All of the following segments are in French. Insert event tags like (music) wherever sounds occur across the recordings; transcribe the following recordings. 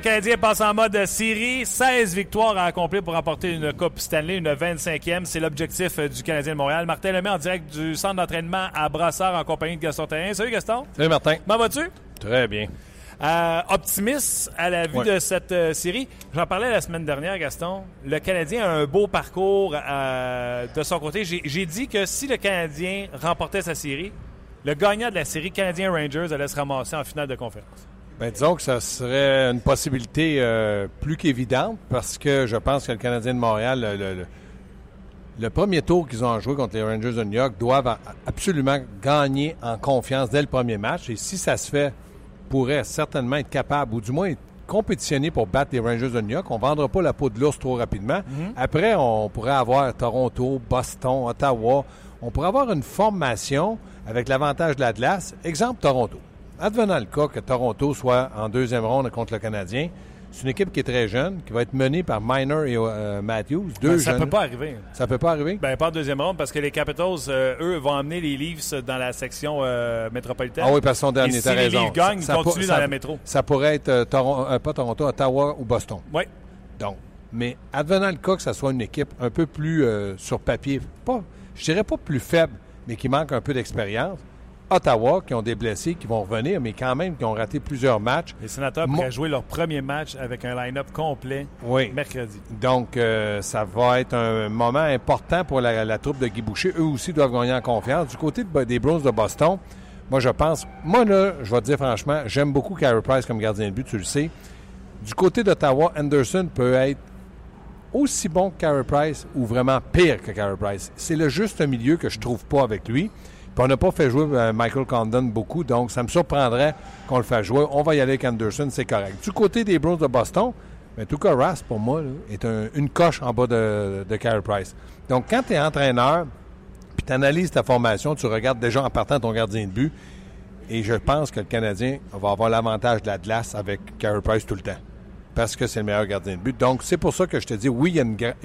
Canadien passe en mode série. 16 victoires à accomplir pour remporter une Coupe Stanley, une 25e. C'est l'objectif euh, du Canadien de Montréal. Martin Lemay en direct du centre d'entraînement à Brassard en compagnie de Gaston Terrien. Salut Gaston. Salut Martin. Comment vas-tu? Très bien. Euh, optimiste à la vue Ouais. de cette euh, série. J'en parlais la semaine dernière, Gaston. Le Canadien a un beau parcours euh, de son côté. J'ai dit que si le Canadien remportait sa série, le gagnant de la série Canadien-Rangers allait se ramasser en finale de conférence. Ben, disons que ça serait une possibilité euh, plus qu'évidente parce que je pense que le Canadien de Montréal, le, le- le- le premier tour qu'ils ont joué contre les Rangers de New York, doivent absolument gagner en confiance dès le premier match. Et si ça se fait, pourrait certainement être capable, ou du moins être compétitionné pour battre les Rangers de New York. On ne vendra pas la peau de l'ours trop rapidement. Après, on pourrait avoir Toronto, Boston, Ottawa. On pourrait avoir une formation avec l'avantage de la glace. Exemple, Toronto. Advenant le cas que Toronto soit en deuxième ronde contre le Canadien, c'est une équipe qui est très jeune, qui va être menée par Miner et euh, Matthews, deux Ben, ça jeunes. peut pas arriver. Ça peut pas arriver? Ben, pas en deuxième ronde, parce que les Capitals, euh, eux, vont amener les Leafs dans la section euh, métropolitaine. Ah oui, parce que son dernier, Et si les raison. Leafs gagnent, ils Ça- continuent dans la métro. Ça pourrait être, Toron- euh, pas Toronto, Ottawa ou Boston. Oui. Donc, mais advenant le cas que ça soit une équipe un peu plus sur papier, pas, je dirais pas plus faible, mais qui manque un peu d'expérience. Ottawa, qui ont des blessés, qui vont revenir, mais quand même qui ont raté plusieurs matchs. Les sénateurs Mo- pourraient jouer leur premier match avec un line-up complet Oui. mercredi. Donc, euh, ça va être un moment important pour la, la troupe de Guy Boucher. Eux aussi doivent gagner en confiance. Du côté de- des Bruins de Boston, moi, je pense, moi, là, je vais te dire franchement, j'aime beaucoup Carey Price comme gardien de but, tu le sais. Du côté d'Ottawa, Anderson peut être aussi bon que Carey Price ou vraiment pire que Carey Price. C'est le juste milieu que je trouve pas avec lui. On n'a pas fait jouer euh, Michael Condon beaucoup, donc ça me surprendrait qu'on le fasse jouer. On va y aller avec Anderson, c'est correct. Du côté des Bruins de Boston, mais tout cas, Rass, pour moi, est un- une coche en bas de, de Carey Price. Donc, quand tu es entraîneur, puis tu analyses ta formation, tu regardes déjà en partant ton gardien de but, et je pense que le Canadien va avoir l'avantage de la glace avec Carey Price tout le temps. Parce que c'est le meilleur gardien de but. Donc, c'est pour ça que je te dis, oui, il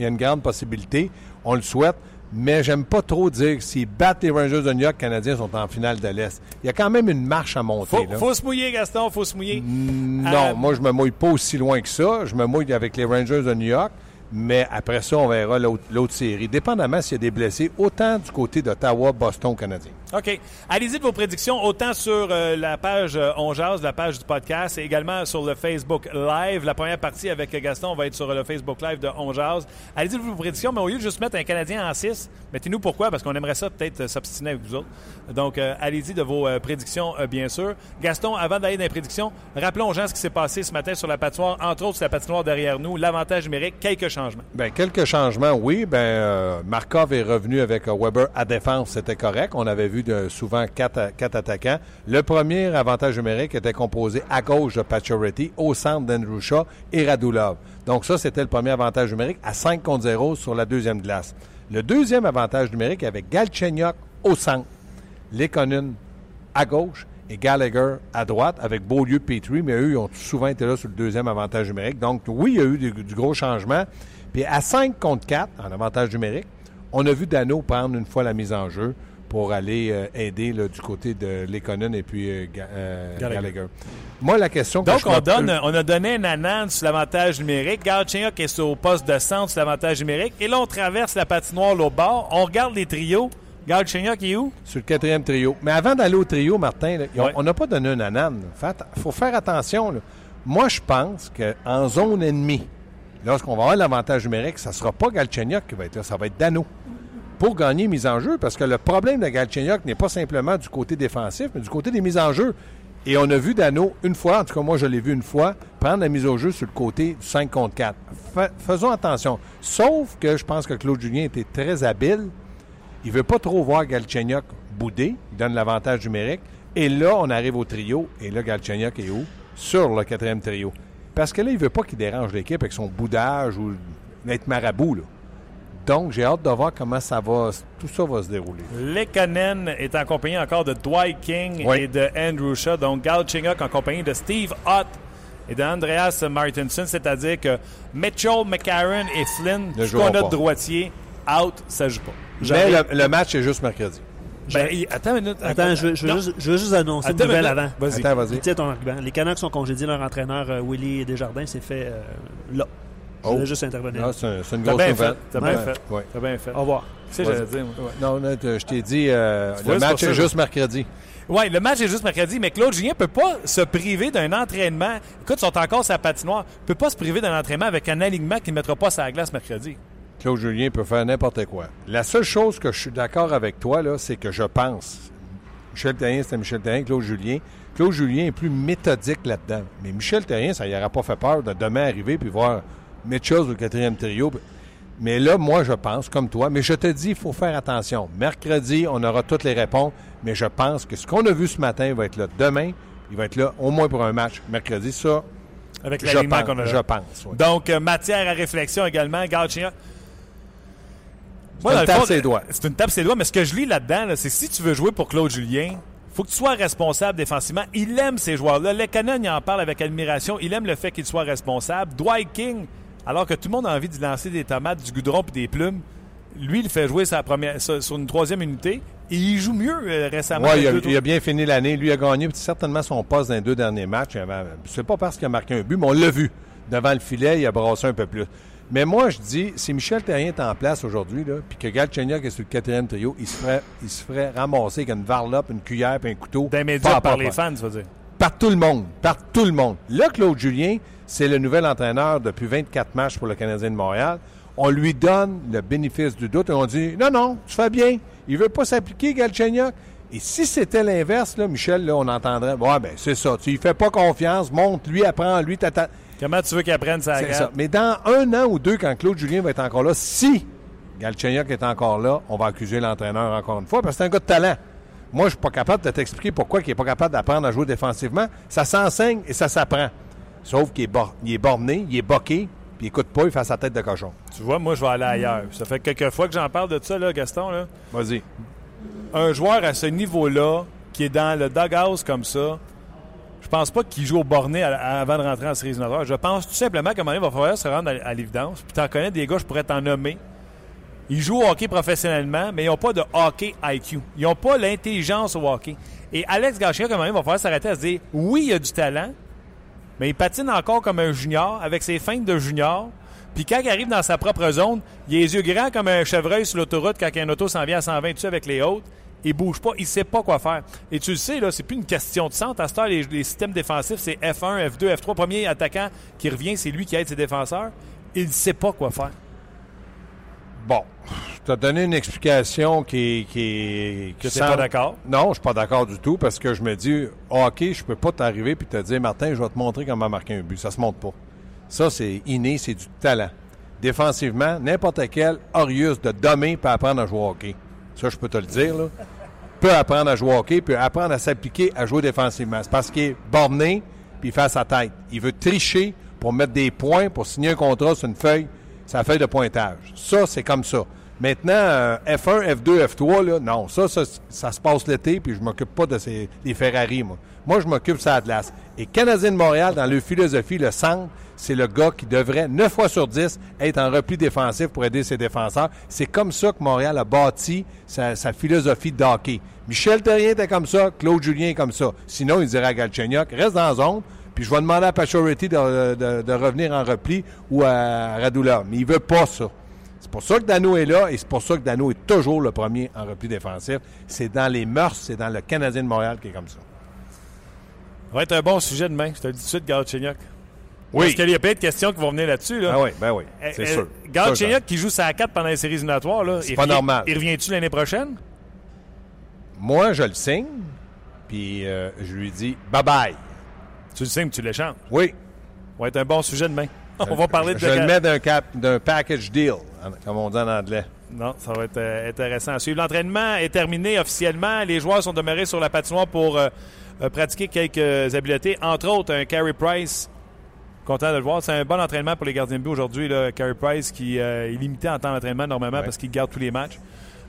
y a une grande possibilité. On le souhaite. Mais j'aime pas trop dire que s'ils battent les Rangers de New York, les Canadiens sont en finale de l'Est. Il y a quand même une marche à monter. Faut, là. faut se mouiller, Gaston, faut se mouiller. Non, Euh, moi, je me mouille pas aussi loin que ça. Je me mouille avec les Rangers de New York. Mais après ça, on verra l'autre série. Dépendamment s'il y a des blessés, autant du côté d'Ottawa, Boston, Canadien. OK. Allez-y de vos prédictions, autant sur euh, la page euh, la page du podcast, et également sur le Facebook Live. La première partie avec Gaston va être sur le Facebook Live de On. Allez-y de vos prédictions, mais au lieu de juste mettre un Canadien en 6, mettez-nous pourquoi, parce qu'on aimerait ça peut-être euh, s'obstiner avec vous autres. Donc, euh, allez-y de vos euh, prédictions, euh, bien sûr. Gaston, avant d'aller dans les prédictions, rappelons aux gens ce qui s'est passé ce matin sur la patinoire. Entre autres, sur la patinoire derrière nous, l'avantage numérique, quelques changements. Bien, quelques changements, oui. Euh, Markov est revenu avec euh, Weber à défense, c'était correct. On avait vu souvent quatre, attaquants. Le premier avantage numérique était composé à gauche de Pacioretty, au centre d'Andrew Shaw et Radulov. Donc ça, c'était le premier avantage numérique à 5 contre 0 sur la deuxième glace. Le deuxième avantage numérique avec Galchenyuk au centre, Lekonen à gauche et Gallagher à droite avec Beaulieu Petrie, mais eux, ils ont souvent été là sur le deuxième avantage numérique. Donc, oui, il y a eu du, du gros changement. Puis à 5 contre 4, en avantage numérique, on a vu Dano prendre une fois la mise en jeu pour aller euh, aider là, du côté de Lekonen et puis euh, euh, Gallagher. Gallagher. Moi, la question que Donc, je on, donne, on a donné un anan sur l'avantage numérique. Galchenyuk est au poste de centre sur l'avantage numérique. Et là, on traverse la patinoire l'autre bord. On regarde les trios. Galchenyuk est où? sur le quatrième trio. Mais avant d'aller au trio, Martin, là, Ouais. on n'a pas donné un anan. Il faut faire attention. là. Moi, je pense qu'en zone ennemie, lorsqu'on va avoir l'avantage numérique, ça ne sera pas Galchenyuk qui va être là, ça va être Dano. Pour gagner mise en jeu, parce que le problème de Galchenyuk n'est pas simplement du côté défensif, mais du côté des mises en jeu. Et on a vu Dano une fois, en tout cas moi je l'ai vu une fois, prendre la mise au jeu sur le côté du 5 contre 4. Fa- faisons attention. Sauf que je pense que Claude Julien était très habile il veut pas trop voir Galchenyuk bouder. Il donne l'avantage numérique. Et là, on arrive au trio. Et là, Galchenyuk est où? Sur le quatrième trio. Parce que là, il veut pas qu'il dérange l'équipe avec son boudage ou d'être marabout. là. Donc, j'ai hâte de voir comment ça va, tout ça va se dérouler. Lekanen est en compagnie encore de Dwight King Oui. et de Andrew Shaw. Donc, Galchenyuk en compagnie de Steve Ott et de Andreas Martinson. C'est-à-dire que Mitchell, McCarron et Flynn, qu'on a de droitier, out, ça joue pas. Mais le, le match est juste mercredi. Ben, attends une minute. Attends, je veux, je veux Non. juste, je veux juste annoncer Attends une nouvelle minute. avant. Vas-y. Attends, vas-y. Tiens ton argument. Les Canucks ont congédié leur entraîneur euh, Willy Desjardins. C'est fait euh, là. Je Oh. voulais juste intervenir. Ah, c'est un- c'est une grosse bien nouvelle. T'as bien Ouais. fait. T'as bien fait. Au revoir. J'allais dire? Ouais. Non, je t'ai dit, euh, le match est juste mercredi. Oui, le match est juste mercredi, mais Claude Julien peut pas se priver d'un entraînement. Écoute, ils sont encore sur la patinoire. Il peut pas se priver d'un entraînement avec un alignement qui ne mettra pas sa glace mercredi. Claude Julien peut faire n'importe quoi. La seule chose que je suis d'accord avec toi, là, c'est que je pense. Michel Terrien, c'était Michel Terrien, Claude Julien. Claude Julien est plus méthodique là-dedans. Mais Michel Terrien, ça n'y aura pas fait peur de demain arriver puis voir Mitchell au quatrième trio. Mais là, moi, je pense, comme toi, mais je te dis, il faut faire attention. Mercredi, on aura toutes les réponses, mais je pense que ce qu'on a vu ce matin va être là demain. Il va être là au moins pour un match. Mercredi, ça, Avec je l'alignement pense. qu'on a. Je pense oui. Donc, euh, matière à réflexion également. Galchenyuk. Moi, une le tape ses doigts. C'est une tape ses doigts, mais ce que je lis là-dedans, là, c'est si tu veux jouer pour Claude Julien, faut que tu sois responsable défensivement. Il aime ces joueurs-là. Lekanen, il en parle avec admiration. Il aime le fait qu'il soit responsable. Dwight King, alors que tout le monde a envie de lancer des tomates, du goudron et des plumes, lui, il fait jouer sa première, sur une troisième unité. Et il joue mieux euh, récemment. Oui, il, a- avec deux- il a bien fini l'année. Lui a gagné certainement son poste dans les deux derniers matchs. C'est pas parce qu'il a marqué un but, mais on l'a vu. Devant le filet, il a brassé un peu plus. Mais moi, je dis, si Michel Terrien est en place aujourd'hui, puis que Galchenyuk est sur le quatrième trio, il se ferait, il se ferait ramasser avec une varlope, une cuillère et un couteau. D'un média par pas les fans, dire. Par tout le monde. Par tout le monde. Là, Claude Julien, c'est le nouvel entraîneur depuis 24 matchs pour le Canadien de Montréal. On lui donne le bénéfice du doute et on dit Non, non, tu fais bien. Il veut pas s'appliquer, Galchenyuk. Et si c'était l'inverse, là, Michel, là, on entendrait Ouais, ben, c'est ça. Tu lui fais pas confiance, monte lui, apprends lui, t'attends. Comment tu veux qu'il apprenne sa C'est ça. Mais dans un an ou deux, quand Claude Julien va être encore là, si Galchenyuk est encore là, on va accuser l'entraîneur encore une fois parce que c'est un gars de talent. Moi, je suis pas capable de t'expliquer pourquoi il est pas capable d'apprendre à jouer défensivement. Ça s'enseigne et ça s'apprend. Sauf qu'il est, bor- il est borné, il est boqué, puis il écoute pas, il fait sa tête de cochon. Tu vois, moi, je vais aller ailleurs. Ça fait quelques fois que j'en parle de ça, là, Gaston. Là. Vas-y. Un joueur à ce niveau-là, qui est dans le doghouse comme ça, je pense pas qu'il joue au borné à- à- avant de rentrer en séries éliminatoires. Je pense tout simplement qu'à un moment donné, il va falloir se rendre à, à l'évidence. Puis t'en connais des gars, je pourrais t'en nommer. Ils jouent au hockey professionnellement, mais ils n'ont pas de hockey IQ. Ils n'ont pas l'intelligence au hockey. Et Alex Gachien, comme un moment, il va falloir s'arrêter à se dire oui, il a du talent, mais il patine encore comme un junior, avec ses feintes de junior. Puis quand il arrive dans sa propre zone, il a les yeux grands comme un chevreuil sur l'autoroute quand un auto s'en vient à 120 dessus avec les autres. Il bouge pas, il sait pas quoi faire. Et tu le sais, là, c'est plus une question de centre. À cette heure, les, les systèmes défensifs, c'est F1, F2, F3. Premier attaquant qui revient, c'est lui qui aide ses défenseurs. Il sait pas quoi faire. Bon. Je t'ai donné une explication qui, qui, Que t'es pas d'accord? Non, je suis pas d'accord du tout parce que je me dis, OK, je peux pas t'arriver et te dire, Martin, je vais te montrer comment marquer un but. Ça se montre pas. Ça, c'est inné, c'est du talent. Défensivement, n'importe quel Orius de domaine peut apprendre à jouer au hockey. Ça, je peux te le dire, là. Peut apprendre à jouer au hockey, peut apprendre à s'appliquer à jouer défensivement. C'est parce qu'il est borné puis il fait à sa tête. Il veut tricher pour mettre des points, pour signer un contrat sur une feuille, sa feuille de pointage. Ça, c'est comme ça. Maintenant, euh, F1, F2, F3, là, non, ça, ça, ça se passe l'été, puis je m'occupe pas de ces, des Ferrari, moi. Moi, je m'occupe de ça glace. Et Canadien de Montréal, dans leur philosophie, le centre, c'est le gars qui devrait, 9 fois sur 10, être en repli défensif pour aider ses défenseurs. C'est comme ça que Montréal a bâti sa, philosophie de. Michel Terrien était comme ça, Claude Julien est comme ça. Sinon, il dirait à Galchenyuk, reste dans la zone, puis je vais demander à Pachority de, de- de revenir en repli ou à Radula. Mais il veut pas ça. C'est pour ça que Dano est là et c'est pour ça que Dano est toujours le premier en repli défensif. C'est dans les mœurs, c'est dans le Canadien de Montréal qui est comme ça. Ça va être un bon sujet demain, je te le dis tout de suite, Galchenyuk. Oui. Parce qu'il y a plein de questions qui vont venir là-dessus. Là. Ah oui, ben oui, c'est Euh, sûr. Galchenyuk qui joue sa 4 pendant les séries éliminatoires, là, C'est pas revient- normal. Il revient-tu l'année prochaine? Moi, je le signe, puis euh, je lui dis bye-bye. Tu le mais tu l'échanges. Oui. Ça va être un bon sujet demain. (laughs) On va parler de Je le mets d'un cap, d'un package deal, en- comme on dit en anglais. Non, ça va être euh, intéressant à suivre. L'entraînement est terminé officiellement. Les joueurs sont demeurés sur la patinoire pour euh, euh, pratiquer quelques habiletés, entre autres un Carey Price. Content de le voir. C'est un bon entraînement pour les gardiens de but aujourd'hui. là. Carey Price qui euh, est limité en temps d'entraînement normalement Ouais. parce qu'il garde tous les matchs.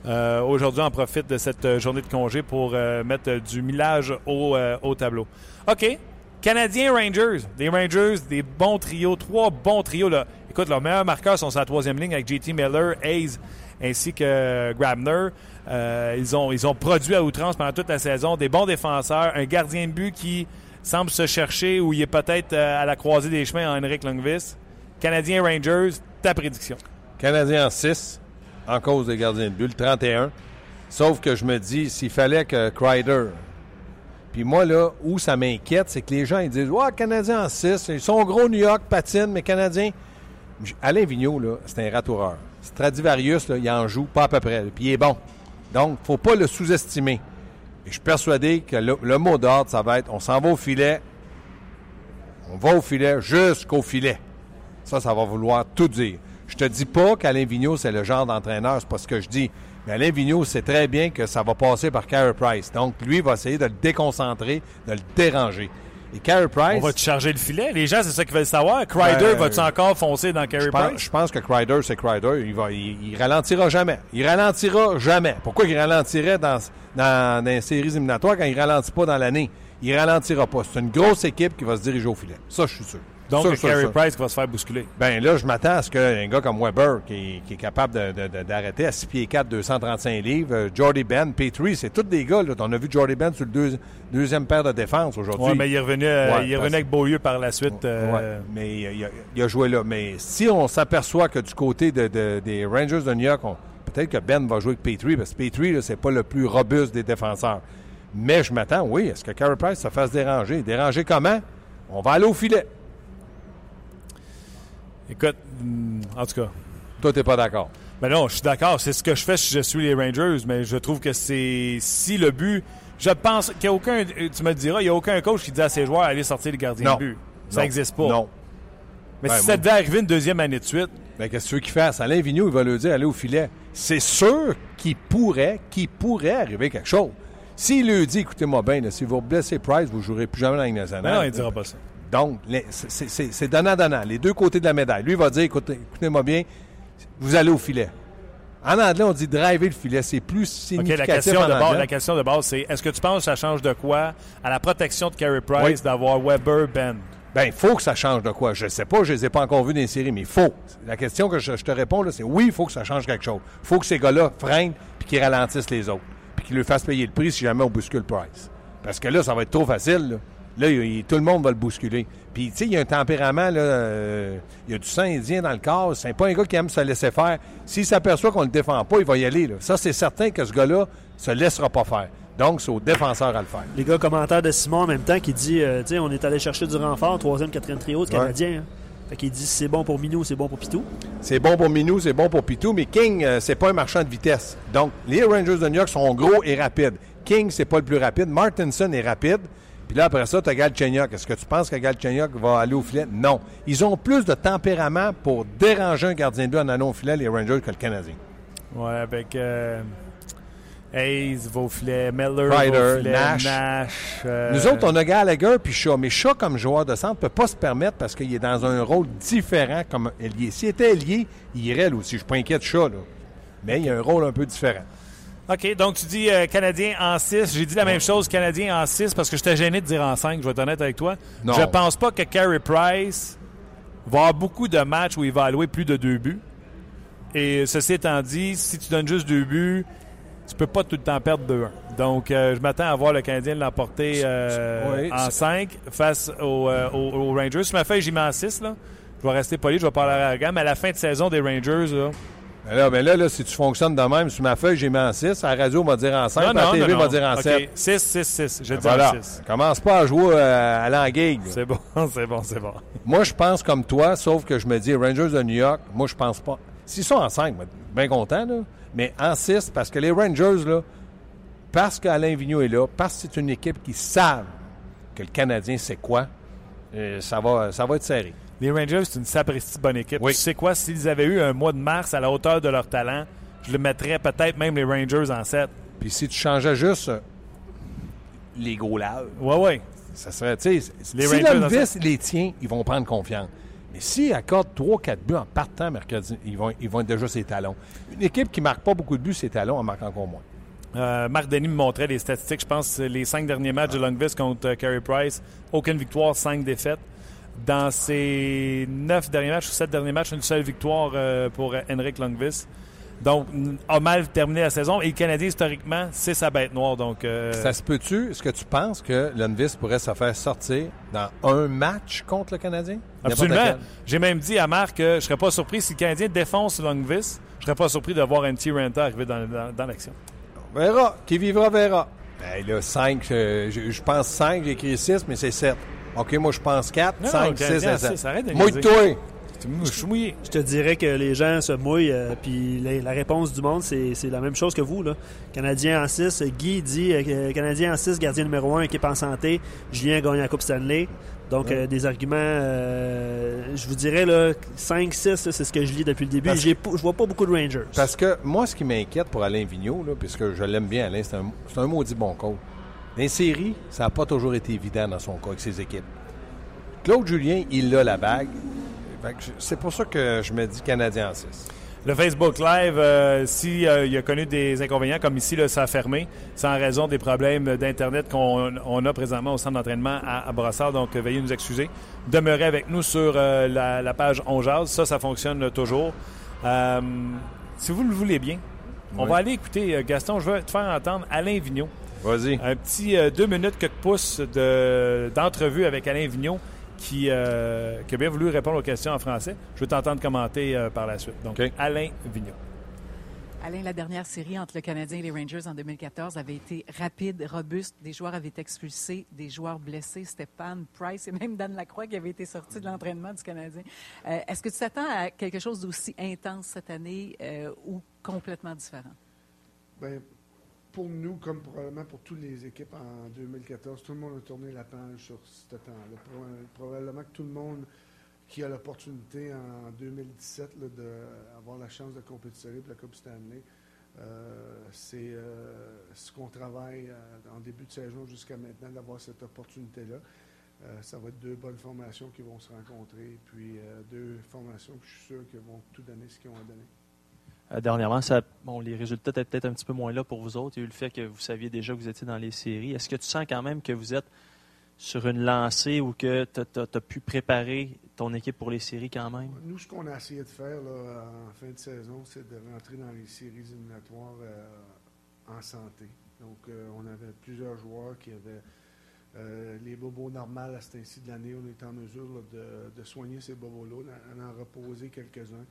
Aujourd'hui, on profite de cette journée de congé pour mettre du millage au, au tableau. OK. Canadiens Rangers. Les Rangers, des bons trios, trois bons trios. Là. Écoute, leurs meilleurs marqueurs sont sur la troisième ligne avec JT Miller, Hayes ainsi que Grabner. Euh, ils, ont, ils ont produit à outrance pendant toute la saison des bons défenseurs, un gardien de but qui semble se chercher ou il est peut-être euh, à la croisée des chemins en Henrik Lundqvist. Canadiens Rangers, ta prédiction. Canadien en 6, en cause des gardiens de but, le 31. Sauf que je me dis, s'il fallait que Kreider. Puis moi, là, où ça m'inquiète, c'est que les gens, ils disent Ouais, Canadien en 6, ils sont gros New York, patine, mais Canadien. Alain Vigneault, là, c'est un ratoureur. Stradivarius, là, il en joue pas à peu près, puis il est bon. Donc, faut pas le sous-estimer. Et je suis persuadé que le, le mot d'ordre, ça va être on s'en va au filet, on va au filet jusqu'au filet. Ça, ça va vouloir tout dire. Je te dis pas qu'Alain Vigneault, c'est le genre d'entraîneur, c'est pas ce que je dis. Mais Alain Vigneault sait très bien que ça va passer par Carey Price. Donc, lui, il va essayer de le déconcentrer, de le déranger. Et Carey Price, On va te charger le filet. Les gens, c'est ça qu'ils veulent savoir. Crider, Ben, va-tu encore foncer dans Carey Price? je pense que Kreider, c'est Kreider. Il, va, il, il ralentira jamais. Il ralentira jamais. Pourquoi il ralentirait dans, dans, dans les séries éliminatoires quand il ralentit pas dans l'année? Il ralentira pas. C'est une grosse équipe qui va se diriger au filet. Ça, je suis sûr. Donc, le sûr, Carey. Price qui va se faire bousculer. Ben là, je m'attends à ce qu'un gars comme Weber, qui est, qui est capable d'arrêter à 6 pieds 4, 235 livres, euh, Jordy Ben, Petrie, c'est tous des gars. Là. On a vu Jordy Ben sur le deux- deuxième paire de défense aujourd'hui. Ouais, mais il est revenu, euh, Ouais, il est revenu parce- avec Beaulieu par la suite. euh, Ouais, mais il a, il a joué là. Mais si on s'aperçoit que du côté de- de- des Rangers de New York, peut-être que Ben va jouer avec Petrie, parce que Petrie, c'est pas le plus robuste des défenseurs. Mais je m'attends, oui, à ce que Carey Price se fasse déranger. Déranger comment? On va aller au filet. Écoute, hum, en tout cas. Toi, t'es pas d'accord. Ben non, je suis d'accord. C'est ce que je fais si je suis les Rangers, mais je trouve que c'est si le but. Je pense qu'il n'y a aucun. Tu me le diras, il n'y a aucun coach qui dit à ses joueurs d'aller sortir les gardiens de but. Ça n'existe pas. Non. Mais Ben, si ça devait arriver une deuxième année de suite, Ben, qu'est-ce que tu veux qu'il fasse? Alain Vigneault, il va lui dire aller au filet. C'est sûr qu'il pourrait, qu'il pourrait arriver quelque chose. S'il lui dit, écoutez-moi bien, si vous blessez Price, vous ne jouerez plus jamais dans la Ligue nationale. ben non, il ne dira pas ça. Donc, c'est- donnant-donnant. Les deux côtés de la médaille. Lui, il va dire, écoutez, écoutez-moi bien, vous allez au filet. En anglais, on dit driver le filet. C'est plus OK, significatif la question, en de base, la question de base, c'est est-ce que tu penses que ça change de quoi à la protection de Carey Price Oui. d'avoir Weber, Ben? Ben, il faut que ça change de quoi? Je ne sais pas, je ne les ai pas encore vus dans les séries, mais il faut. La question que je, je te réponds, là, c'est oui, il faut que ça change quelque chose. Il faut que ces gars-là freinent puis qu'ils ralentissent les autres. Puis qu'ils lui fassent payer le prix si jamais on bouscule Price. Parce que là, ça va être trop facile. Là, Là, il- tout le monde va le bousculer. Puis, tu sais, il y a un tempérament, là, euh, il y a du sang indien dans le corps. C'est pas un gars qui aime se laisser faire. S'il s'aperçoit qu'on ne le défend pas, il va y aller. Là. Ça, c'est certain que ce gars-là se laissera pas faire. Donc, c'est au défenseur à le faire. Les gars, commentaire de Simon en même temps qui dit euh, tu sais, on est allé chercher du renfort, troisième, quatrième trio, du Ouais. Canadien. hein. Fait qu'il dit c'est bon pour Minou, c'est bon pour Pitou. C'est bon pour Minou, c'est bon pour Pitou, mais King, euh, c'est pas un marchand de vitesse. Donc, les Rangers de New York sont gros et rapides. King, c'est pas le plus rapide. Martinson est rapide. Puis là, après ça, tu as Galchenyuk. Est-ce que tu penses que Galchenyuk va aller au filet? Non. Ils ont plus de tempérament pour déranger un gardien de but en allant au filet, les Rangers, que le Canadien. Ouais, avec euh, Hayes, va au filet, Miller, Ryder, va au filet, Nash. Nash, euh, Nous autres, on a Gallagher puis Shaw. Mais Shaw, comme joueur de centre, peut pas se permettre parce qu'il est dans un rôle différent comme ailier. S'il était ailier, il irait, là aussi. Je suis pas inquiet de Shaw, là. Mais il a un rôle un peu différent. OK, donc tu dis euh, Canadien en 6. J'ai dit la même chose, Canadien en 6, parce que j'étais gêné de dire en 5, je vais être honnête avec toi. Non. Je pense pas que Carey Price va avoir beaucoup de matchs où il va allouer plus de deux buts. Et ceci étant dit, si tu donnes juste deux buts, tu peux pas tout le temps perdre 2-1. Donc, euh, je m'attends à voir le Canadien l'emporter euh, Oui, en c'est- 5 face aux, euh, aux- aux Rangers. Sur ma feuille, j'y mets en 6. Là. Je vais rester poli, je vais parler à la gamme. Mais à la fin de saison des Rangers, là, Mais là, mais là, là, si tu fonctionnes de même, sur ma feuille, j'ai mis en 6. À la radio, on va dire en 5. non, à la TV, on va dire en OK, 7. 6, 6, 6. Je dis en 6. Commence pas à jouer euh, à l'anguille. C'est bon, (laughs) c'est bon, c'est bon. Moi, je pense comme toi, sauf que je me dis, Rangers de New York, moi, je pense pas. S'ils sont en 5, bien content, là. Mais en 6, parce que les Rangers, là, parce qu'Alain Vigneault est là, parce que c'est une équipe qui savent que le Canadien, c'est quoi, euh, ça, va, ça va être serré. Les Rangers, c'est une sapristi bonne équipe. Oui. Tu sais quoi, s'ils avaient eu un mois de mars à la hauteur de leur talent, je le mettrais peut-être même les Rangers en 7. Puis si tu changeais juste euh, les goalers, Ouais, ouais. ça serait, tu sais, Les si Rangers, les tient, ils vont prendre confiance. Mais s'ils accordent 3-4 buts en partant mercredi, ils vont, ils vont être déjà ses talons. Une équipe qui marque pas beaucoup de buts, ses talons en marque encore moins. Euh, Marc Denis me montrait les statistiques. Je pense que les cinq derniers matchs de Longvis contre euh, Carey Price, aucune victoire, cinq défaites. Dans ces neuf derniers matchs ou sept derniers matchs, une seule victoire euh, pour euh, Henrik Longvis. Donc, a mal terminé la saison. Et le Canadien, historiquement, c'est sa bête noire. Donc, euh, Ça se peut-tu? Est-ce que tu penses que Lundqvist pourrait se faire sortir dans un match contre le Canadien? Absolument. J'ai même dit à Marc que je serais pas surpris si le Canadien défonce Longvis. Je serais pas surpris de voir un petit Renta arriver dans, dans- dans l'action. On verra. Qui vivra, verra. Ben là, 5, je, je pense 5, j'ai écrit 6, mais c'est 7. OK, moi, je pense 4, Non, 5, le 6 Canadien et à 7. six, arrête de niaiser. Mouille-toi! Je suis mouillé. Je te dirais que les gens se mouillent, euh, puis la, la réponse du monde, c'est c'est la même chose que vous. Là. Canadien en 6, Guy dit euh, Canadien en 6, gardien numéro 1, équipe en santé. Julien a gagné la Coupe Stanley. Donc, euh, des arguments, euh, je vous dirais, là, 5, 6, c'est ce que je lis depuis le début. Je vois pas beaucoup de Rangers. Parce que moi, ce qui m'inquiète pour Alain Vigneault, là, puisque je l'aime bien, Alain, c'est un, c'est un maudit bon coach. Les séries, ça n'a pas toujours été évident dans son cas avec ses équipes. Claude Julien, il a la bague. C'est pour ça que je me dis Canadien en 6. Le Facebook Live, euh, s'il a connu des inconvénients, comme ici, là, ça a fermé, c'est en raison des problèmes d'Internet qu'on on a présentement au centre d'entraînement à, à Brossard. Donc, euh, veuillez nous excuser. Demeurez avec nous sur euh, la, la page On Jase. Ça, ça fonctionne euh, toujours. Euh, si vous le voulez bien, on va aller écouter, euh, Gaston, je vais te faire entendre Alain Vigneault. Vas-y. Un petit euh, deux minutes, quelques pouces de- d'entrevue avec Alain qui, euh, qui a bien voulu répondre aux questions en français. Je veux t'entendre commenter euh, par la suite. Donc. Alain Vigneault. Alain, la dernière série entre le Canadien et les Rangers en 2014 avait été rapide, robuste. Des joueurs avaient été expulsés, des joueurs blessés, Stéphane, Price et même Dan Lacroix qui avait été sorti de l'entraînement du Canadien. Euh, Est-ce que tu t'attends à quelque chose d'aussi intense cette année euh, ou complètement différent? Ben, pour nous, comme probablement pour toutes les équipes en 2014, tout le monde a tourné la page sur ce temps-là. Pro- Probablement que tout le monde qui a l'opportunité en 2017 là, d'avoir la chance de compétitionner pour la Coupe Stanley, euh, c'est euh, ce qu'on travaille euh, en début de saison jusqu'à maintenant, d'avoir cette opportunité-là. Euh, ça va être deux bonnes formations qui vont se rencontrer, puis deux formations que je suis sûr qu'ils vont tout donner ce qu'ils ont à donner. Euh, dernièrement, bon, les résultats étaient peut-être un petit peu moins là pour vous autres. Il y a eu le fait que vous saviez déjà que vous étiez dans les séries. Est-ce que tu sens quand même que vous êtes sur une lancée ou que tu as, pu préparer ton équipe pour les séries quand même? Nous, ce qu'on a essayé de faire en fin de saison, c'est de rentrer dans les séries éliminatoires euh, en santé. Donc, euh, on avait plusieurs joueurs qui avaient les bobos normales à ce temps-ci de l'année. On est en mesure de, de soigner ces bobos-là, d'en reposer quelques-uns.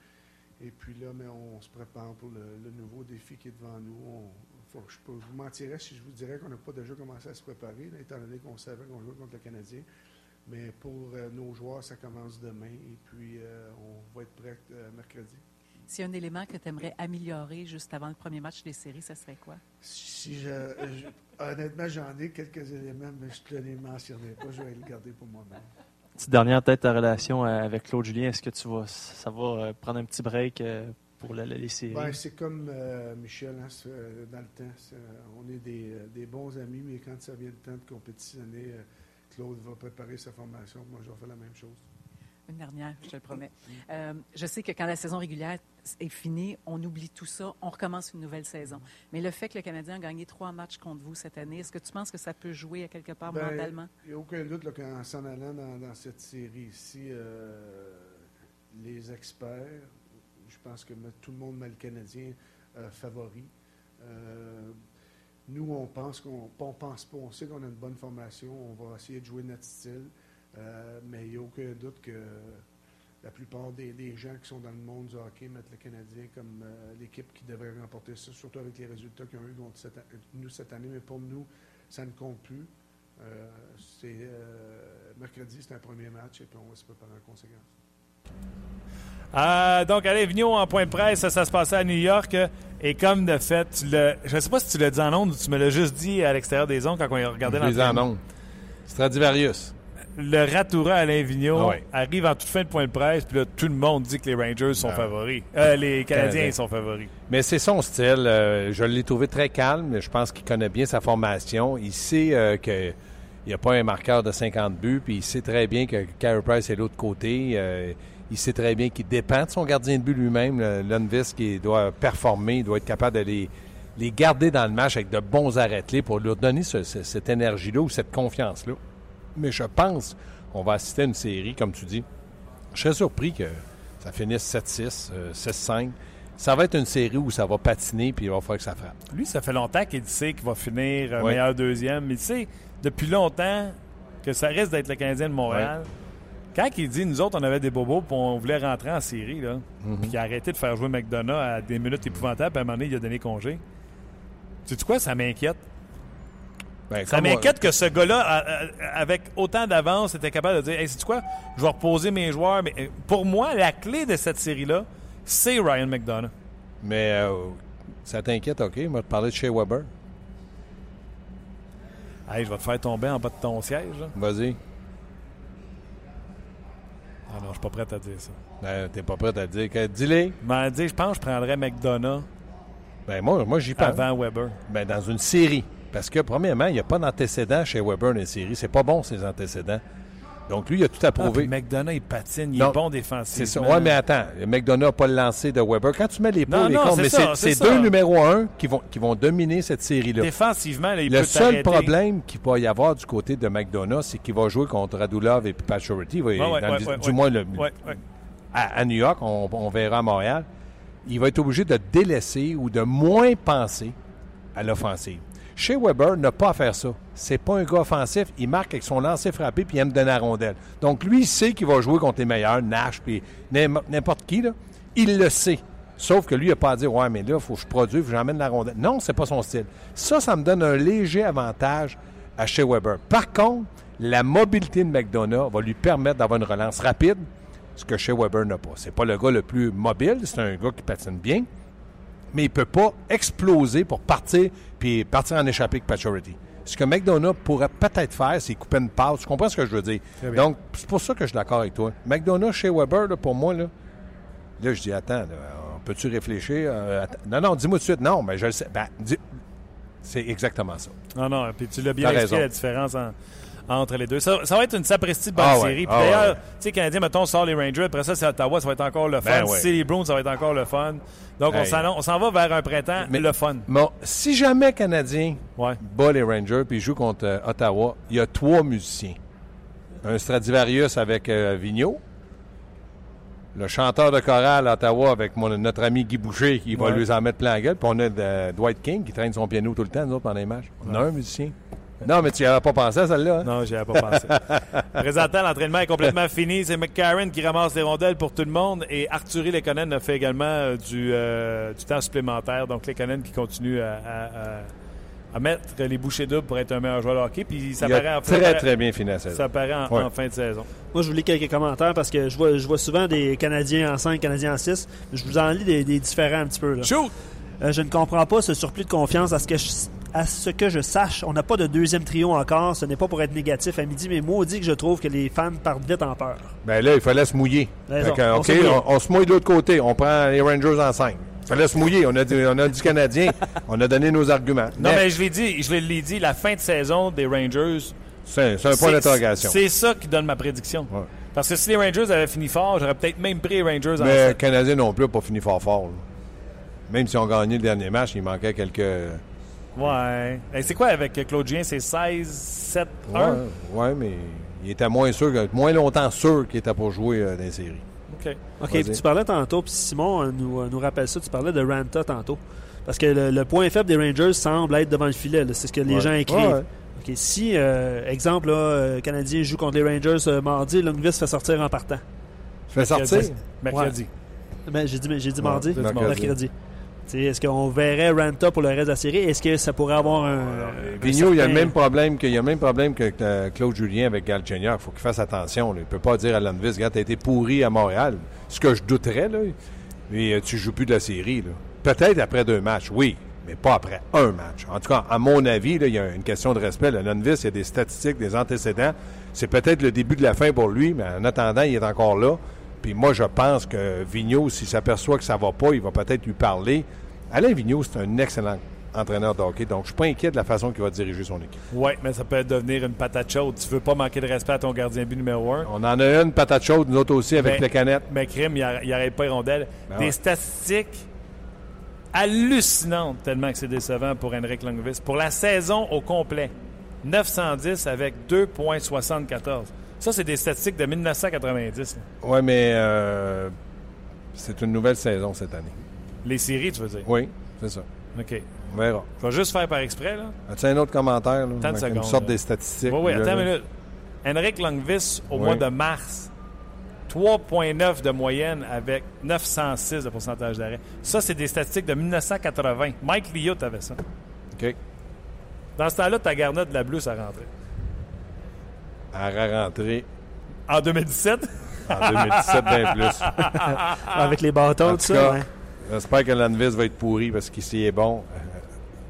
Et puis là, mais on se prépare pour le, le nouveau défi qui est devant nous. On- faut- je, peux- vous mentirais si je vous dirais qu'on n'a pas déjà commencé à se préparer, là, étant donné qu'on savait qu'on jouait contre le Canadien. Mais pour euh, nos joueurs, ça commence demain et puis euh, on va être prêt euh, mercredi. S'il y a un élément que tu aimerais améliorer juste avant le premier match des séries, ce serait quoi? Si je, je- honnêtement, j'en ai quelques éléments, mais je ne te les mentionnerai pas. Je vais les garder pour moi-même. Petite dernière tête ta relation euh, avec Claude Julien. Est-ce que tu vas, ça va euh, prendre un petit break euh, pour la- la- les séries? Ben, c'est comme Michel, hein, dans le temps. on est des, des bons amis, mais quand ça vient le temps de compétitionner, Claude va préparer sa formation. Moi, je vais faire la même chose. Une dernière, je te le promets. Euh, je sais que quand la saison régulière est finie, on oublie tout ça, on recommence une nouvelle saison. Mais le fait que le Canadien a gagné trois matchs contre vous cette année, est-ce que tu penses que ça peut jouer à quelque part Ben, mentalement? Il n'y a aucun doute qu'en s'en allant dans, dans cette série ici, euh, les experts, je pense que tout le monde met le Canadien euh, favori. Nous, on pense qu'on on pense pas, on sait qu'on a une bonne formation, on va essayer de jouer notre style, euh, mais il n'y a aucun doute que la plupart des, des gens qui sont dans le monde du hockey mettent le Canadien comme euh, l'équipe qui devrait remporter ça, surtout avec les résultats qu'ils ont eu contre cette, nous cette année. Mais pour nous, ça ne compte plus. Euh, c'est euh, mercredi, c'est un premier match et puis on va se préparer en conséquence. Euh, donc, allez, Vigneault en point de presse, ça, ça se passait à New York. Et comme de fait, tu l'as- je ne sais pas si tu l'as dit en ondes ou tu me l'as juste dit à l'extérieur des ondes quand on a regardé Je les ai en l'entraînement. ondes. Stradivarius. Le ratoura Alain Vigneault Ah ouais. arrive en toute fin de point de presse, puis là, tout le monde dit que les Rangers sont Ah. favoris. Euh, les Canadiens sont favoris. Mais c'est son style. euh, je l'ai trouvé très calme. Je pense qu'il connaît bien sa formation. Il sait euh, qu'il n'y a pas un marqueur de 50 buts. Puis il sait très bien que Carey Price est de l'autre côté. il sait très bien qu'il dépend de son gardien de but lui-même. Lundqvist, qui doit performer, il doit être capable de les, les garder dans le match avec de bons arrêts pour leur donner ce- ce- cette énergie-là ou cette confiance-là. Mais je pense qu'on va assister à une série, comme tu dis. Je serais surpris que ça finisse 7-6, euh, 6-5. Ça va être une série où ça va patiner puis il va falloir que ça frappe. Lui, ça fait longtemps qu'il sait qu'il va finir euh, meilleur deuxième. Mais tu sais, depuis longtemps que ça risque d'être le Canadien de Montréal. Quand il dit, nous autres, on avait des bobos puis on voulait rentrer en série, là, Mhm. puis qu'il a arrêté de faire jouer McDonough à des minutes épouvantables, puis à un moment donné, il a donné congé. Tu sais quoi, ça m'inquiète. Ben, Ça m'inquiète que ce gars-là, avec autant d'avance, était capable de dire Hey, sais-tu quoi, je vais reposer mes joueurs. Mais euh, pour moi, la clé de cette série-là, c'est Ryan McDonough. Mais euh, ça t'inquiète, OK? Moi, te parler de Shea Weber. Hey, je vais te faire tomber en bas de ton siège. Vas-y. Ah non, je suis pas prêt à dire ça. Ben, T'es pas prêt à dire. que- Dis-les. M'a dit, je pense que je prendrais McDonough Ben, moi, moi j'y pense. avant Weber. Ben, dans une série. Parce que, premièrement, il n'y a pas d'antécédent chez Weber dans les séries. C'est pas bon, ces antécédents. Donc, lui, il a tout à Ah, prouver. puis McDonough, il patine, il Non, est bon c'est défensivement. ça. Ouais, mais attends. McDonough n'a pas le lancé de Weber. Quand tu mets les et les c'est mais c'est c'est c'est deux numéros un qui vont, qui vont dominer cette série-là. Défensivement, là, il Le peut seul problème qu'il va y avoir du côté de McDonough, c'est qu'il va jouer contre Radulov et puis Ouais, ouais, ouais, du moins, le, à, à New York, on, on verra à Montréal, il va être obligé de délaisser ou de moins penser à l'offensive. Chez Weber n'a pas à faire ça. C'est pas un gars offensif. Il marque avec son lancer frappé puis il aime donner la rondelle. Donc lui, il sait qu'il va jouer contre les meilleurs, Nash puis n'im- n'importe qui. Il le sait. Sauf que lui, il n'a pas à dire Ouais, mais là, il faut que je produise, faut que j'emmène la rondelle. Non, c'est pas son style. Ça, ça me donne un léger avantage à chez Weber. Par contre, la mobilité de McDonough va lui permettre d'avoir une relance rapide, ce que chez Weber n'a pas. C'est pas le gars le plus mobile, c'est un gars qui patine bien, mais il peut pas exploser pour partir puis partir en échappée avec Pacioretty. Ce que McDonough pourrait peut-être faire, c'est couper une passe. Tu comprends ce que je veux dire? Donc, c'est pour ça que je suis d'accord avec toi. McDonough chez Weber, là, pour moi, là, là, je dis, attends, là, peut-tu réfléchir? Euh, non, non, dis-moi tout de suite. Non, mais je le sais. Ben, dis- C'est exactement ça. Non, non, puis tu l'as bien expliqué la différence en- entre les deux. Ça, ça va être une sapristi de bonne Ah ouais, série. Ah d'ailleurs, ouais. tu sais, Canadien, mettons, sort les Rangers. Après ça, c'est Ottawa, ça va être encore le fun. Ben Si ouais. c'est les Bruins, ça va être encore le fun. Donc, on Hey. s'en- on s'en va vers un printemps, Mais- le fun. Bon, si jamais Canadien Ouais. bat les Rangers puis joue contre euh, Ottawa, il y a trois musiciens. Un Stradivarius avec euh, Vigneault. Le chanteur de chorale à Ottawa avec mon- notre ami Guy Boucher qui va Ouais. lui en mettre plein la gueule. Puis on a euh, Dwight King qui traîne son piano tout le temps, nous autres, pendant les matchs. On a un musicien. Non, mais tu n'y avais pas pensé à celle-là. hein? Non, j'y avais pas pensé. (laughs) Présentant, l'entraînement est complètement fini. C'est McCarron qui ramasse les rondelles pour tout le monde. Et Arthurie Lekonen a fait également euh, du, euh, du temps supplémentaire. Donc, Lekonen qui continue à, à- à- à mettre les bouchées doubles pour être un meilleur joueur de hockey. Puis ça Il a paraît en très, paraît- très bien fini la saison. Ça paraît en, Ouais. en fin de saison. Moi, je vous lis quelques commentaires parce que je vois, je vois souvent des Canadiens en 5, Canadiens en 6. Je vous en lis des, des différents un petit peu. Là. Shoot! Euh, je ne comprends pas ce surplus de confiance à ce que je, à ce que je sache. On n'a pas de deuxième trio encore. Ce n'est pas pour être négatif à midi, mais maudit que je trouve que les fans partent vite en peur. Ben là, il fallait se mouiller. Que, On OK, se mouille. on, on se mouille de l'autre côté. On prend les Rangers en 5. Il fallait se mouiller. On a, dit, on a dit Canadien. (laughs) on a donné nos arguments. Non, Mais mais je l'ai dit, je l'ai dit, la fin de saison des Rangers. c'est un point d'interrogation. C'est ça qui donne ma prédiction. Ouais. Parce que si les Rangers avaient fini fort, j'aurais peut-être même pris les Rangers en Mais sept. le Canadien non plus n'a pas fini fort fort. là. Même si on gagné le dernier match, il manquait quelques. Ouais. Et c'est quoi avec Claude Julien? C'est 16, 7, 1? Ouais, ouais, mais il était moins sûr, moins longtemps sûr qu'il était pour jouer euh, dans les séries. OK. OK, puis tu parlais tantôt, puis Simon euh, nous, euh, nous rappelle ça, tu parlais de Ranta tantôt. Parce que le, le point faible des Rangers semble être devant le filet. C'est ce que les Ouais. gens écrivent. Ouais. OK, si, euh, exemple, là, euh, Canadien joue contre les Rangers euh, mardi, Lundqvist fait sortir en partant. Fais sortir? Mercredi. Ben, j'ai dit, j'ai dit mardi? mercredi. Est-ce qu'on verrait Ranta pour le reste de la série? Est-ce que ça pourrait avoir un. Vigneault, il y a le même problème que, il y a le même problème que euh, Claude Julien avec Galchenyuk. Il faut qu'il fasse attention. là. Il ne peut pas dire à Landvis, regarde, t'as été pourri à Montréal. Ce que je douterais, là, mais euh, tu joues plus de la série. Peut-être après deux matchs, oui, mais pas après un match. En tout cas, à mon avis, là, il y a une question de respect. Le il y a des statistiques, des antécédents. C'est peut-être le début de la fin pour lui, mais en attendant, il est encore là. Puis moi, je pense que Vigneault, s'il s'aperçoit que ça va pas, il va peut-être lui parler. Alain Vigneault, c'est un excellent entraîneur de hockey, donc je suis pas inquiet de la façon qu'il va diriger son équipe. Oui, mais ça peut devenir une patate chaude. Tu veux pas manquer de respect à ton gardien but numéro un? On en a une patate chaude, nous autres aussi, avec les canettes. Mais crime, il n'arrête pas les rondelles. Ben Des ouais. statistiques hallucinantes tellement que c'est décevant pour Henrik Lundqvist. Pour la saison au complet, 910 avec 2,74. Ça, c'est des statistiques de 1990. là. Oui, mais euh, c'est une nouvelle saison cette année. Les séries, tu veux dire? Oui, c'est ça. OK. On verra. Je vais juste faire par exprès, là. As-tu un autre commentaire? Là, 30 Avec secondes, Une sorte là. des statistiques. Oui, oui, attends une minute. Henrik Lundqvist, au Oui. mois de mars, 3,9 de moyenne avec 906 de pourcentage d'arrêt. Ça, c'est des statistiques de 1980. Mike Liut avait ça. OK. Dans ce temps-là, ta garnotte de la bleue, ça rentrait. À rentrer En 2017? en 2017 bien plus. (laughs) Avec les bâtons, tout ça. ouais. J'espère que Landvis va être pourri parce qu'ici est bon. Euh,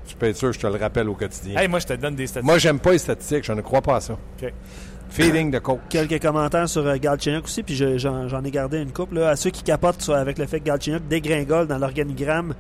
Tu peux être sûr, je te le rappelle au quotidien. hey, moi, je te donne des statistiques. Moi, j'aime pas les statistiques. Je ne crois pas à ça. OK. Feeling de coach. Quelques commentaires sur euh, Galchenyuk aussi, puis je- j'en ai gardé une couple. Là. À ceux qui capotent sur- avec le fait que Galchenyuk dégringole dans l'organigramme,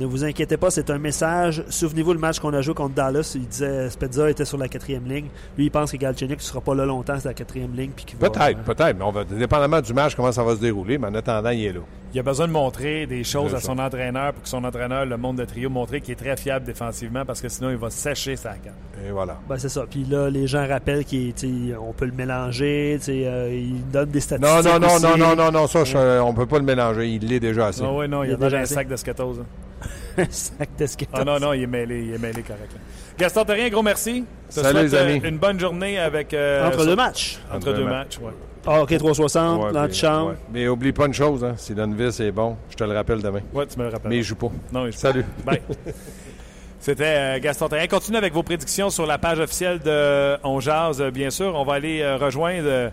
ne vous inquiétez pas, c'est un message. Souvenez-vous le match qu'on a joué contre Dallas. Il disait Spezza était sur la quatrième ligne. Lui, il pense que Galchenyuk ne sera pas là longtemps sur la quatrième ligne. puis qu'il va- Peut-être, peut-être. Mais on va, dépendamment du match, comment ça va se dérouler. Mais en attendant, il est là. Il a besoin de montrer des choses à son entraîneur pour que son entraîneur, le monde de trio, montrer qu'il est très fiable défensivement parce que sinon, il va sécher sa canne. Et voilà. Ben, c'est ça. Puis là, les gens rappellent qu'on peut le mélanger. tu sais, euh, ils donnent des statistiques. Non, non, non, aussi. non, non, non, non, ça, je- on peut pas le mélanger. Il l'est déjà assez. Ah oui, non, il y Il a déjà un assez. sac de hein. (laughs) Sac de Skittles. Ah non, non, il est mêlé, il est mêlé correct. là. Gaston Terrien, gros merci. Je te Salut, souhaite, les euh, amis. une bonne journée avec... euh, Entre sur- deux matchs. Entre deux matchs, ouais. Ah, OK, 360, Ouais, l'antichambre. ouais. Mais oublie pas une chose, hein. si Dunvis est bon, je te le rappelle demain. Ouais, tu me le rappelles. Mais il joue pas. Non, il joue Salut. Bye. (laughs) C'était euh, Gaston Terrien. Continuez avec vos prédictions sur la page officielle de On Jazz, euh, bien sûr. On va aller euh, rejoindre euh,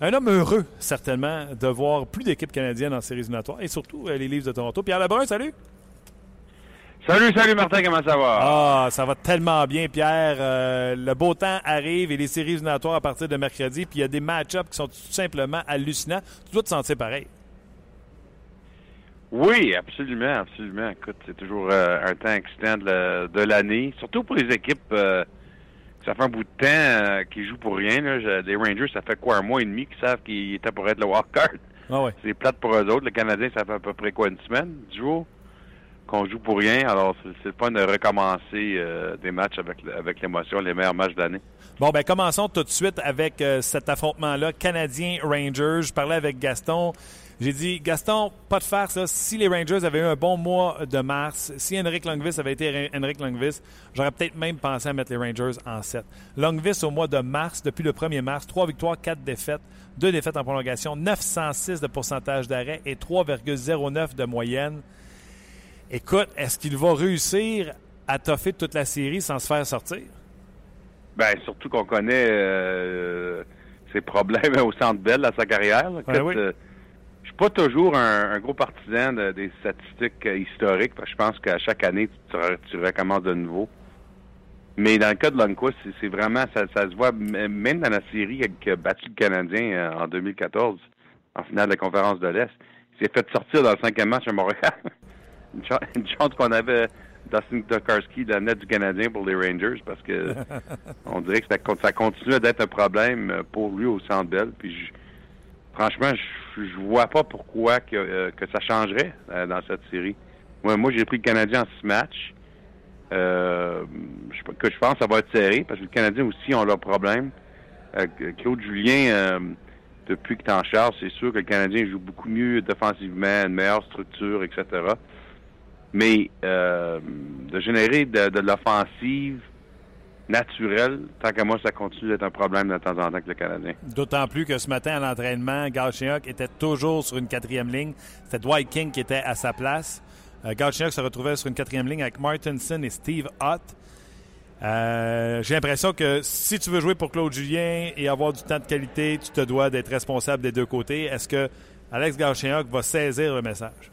un homme heureux, certainement, de voir plus d'équipes canadiennes en séries éliminatoires et surtout euh, les Leafs de Toronto. Pierre Lebrun, salut! Salut, salut Martin, comment ça va? Ah, ça va tellement bien, Pierre. Euh, le beau temps arrive et les séries éliminatoires à partir de mercredi. Puis il y a des match-ups qui sont tout simplement hallucinants. Tu dois te sentir pareil. Oui, absolument, absolument. Écoute, c'est toujours euh, un temps excitant de la- de l'année, surtout pour les équipes euh, ça fait un bout de temps euh, qui jouent pour rien. Là. Les Rangers, ça fait quoi, un mois et demi qu'ils savent qu'ils étaient pour être le wildcard. Ah ouais. C'est plate pour eux autres. Le Canadien, ça fait à peu près quoi, une semaine, du jour qu'on joue pour rien. Alors, c'est le fun de recommencer euh, des matchs avec, l'émotion, les meilleurs matchs de l'année. Bon, ben commençons tout de suite avec euh, cet affrontement-là, Canadien-Rangers. Je parlais avec Gaston. J'ai dit, Gaston, pas de farce. là. Si les Rangers avaient eu un bon mois de mars, si Henrik Lundqvist avait été Hen- Henrik Lundqvist, j'aurais peut-être même pensé à mettre les Rangers en 7. Lundqvist, au mois de mars, depuis le 1er mars, 3 victoires, 4 défaites, 2 défaites en prolongation, 906 de pourcentage d'arrêt et 3,09 de moyenne. Écoute, est-ce qu'il va réussir à toffer toute la série sans se faire sortir? Ben, surtout qu'on connaît euh, ses problèmes (laughs) au centre belle à sa carrière. Ouais, oui. euh, je suis pas toujours un, un gros partisan de- des statistiques euh, historiques. parce que je pense qu'à chaque année, tu, re- tu recommences de nouveau. Mais dans le cas de Lundqvist, c'est- vraiment, ça, ça se voit, même dans la série qui a battu le Canadien en 2014, en finale de la conférence de l'Est, il s'est fait sortir dans le cinquième match à Montréal. (laughs) une, chance, une chance qu'on avait Dustin Tokarski net du Canadien pour les Rangers, parce que (laughs) on dirait que ça, ça continue d'être un problème pour lui au Centre Bell. Puis je, franchement, je, je vois pas pourquoi que, euh, que ça changerait euh, dans cette série. Moi, moi j'ai pris le Canadien en six matchs. Euh, je, que je pense que ça va être serré parce que le Canadien aussi ont leurs problèmes. Euh, Claude Julien, depuis que tu en charge, c'est sûr que le Canadien joue beaucoup mieux défensivement, une meilleure structure, etc. Mais euh, de générer de, l'offensive naturelle, tant qu'à moi, ça continue d'être un problème de temps en temps avec le Canadien. D'autant plus que ce matin à l'entraînement, Galchenyuk était toujours sur une quatrième ligne. C'était Dwight King qui était à sa place. Euh, Galchenyuk se retrouvait sur une quatrième ligne avec Martinson et Steve Ott. Euh, J'ai l'impression que si tu veux jouer pour Claude Julien et avoir du temps de qualité, tu te dois d'être responsable des deux côtés. Est-ce que Alex Galchenyuk va saisir le message?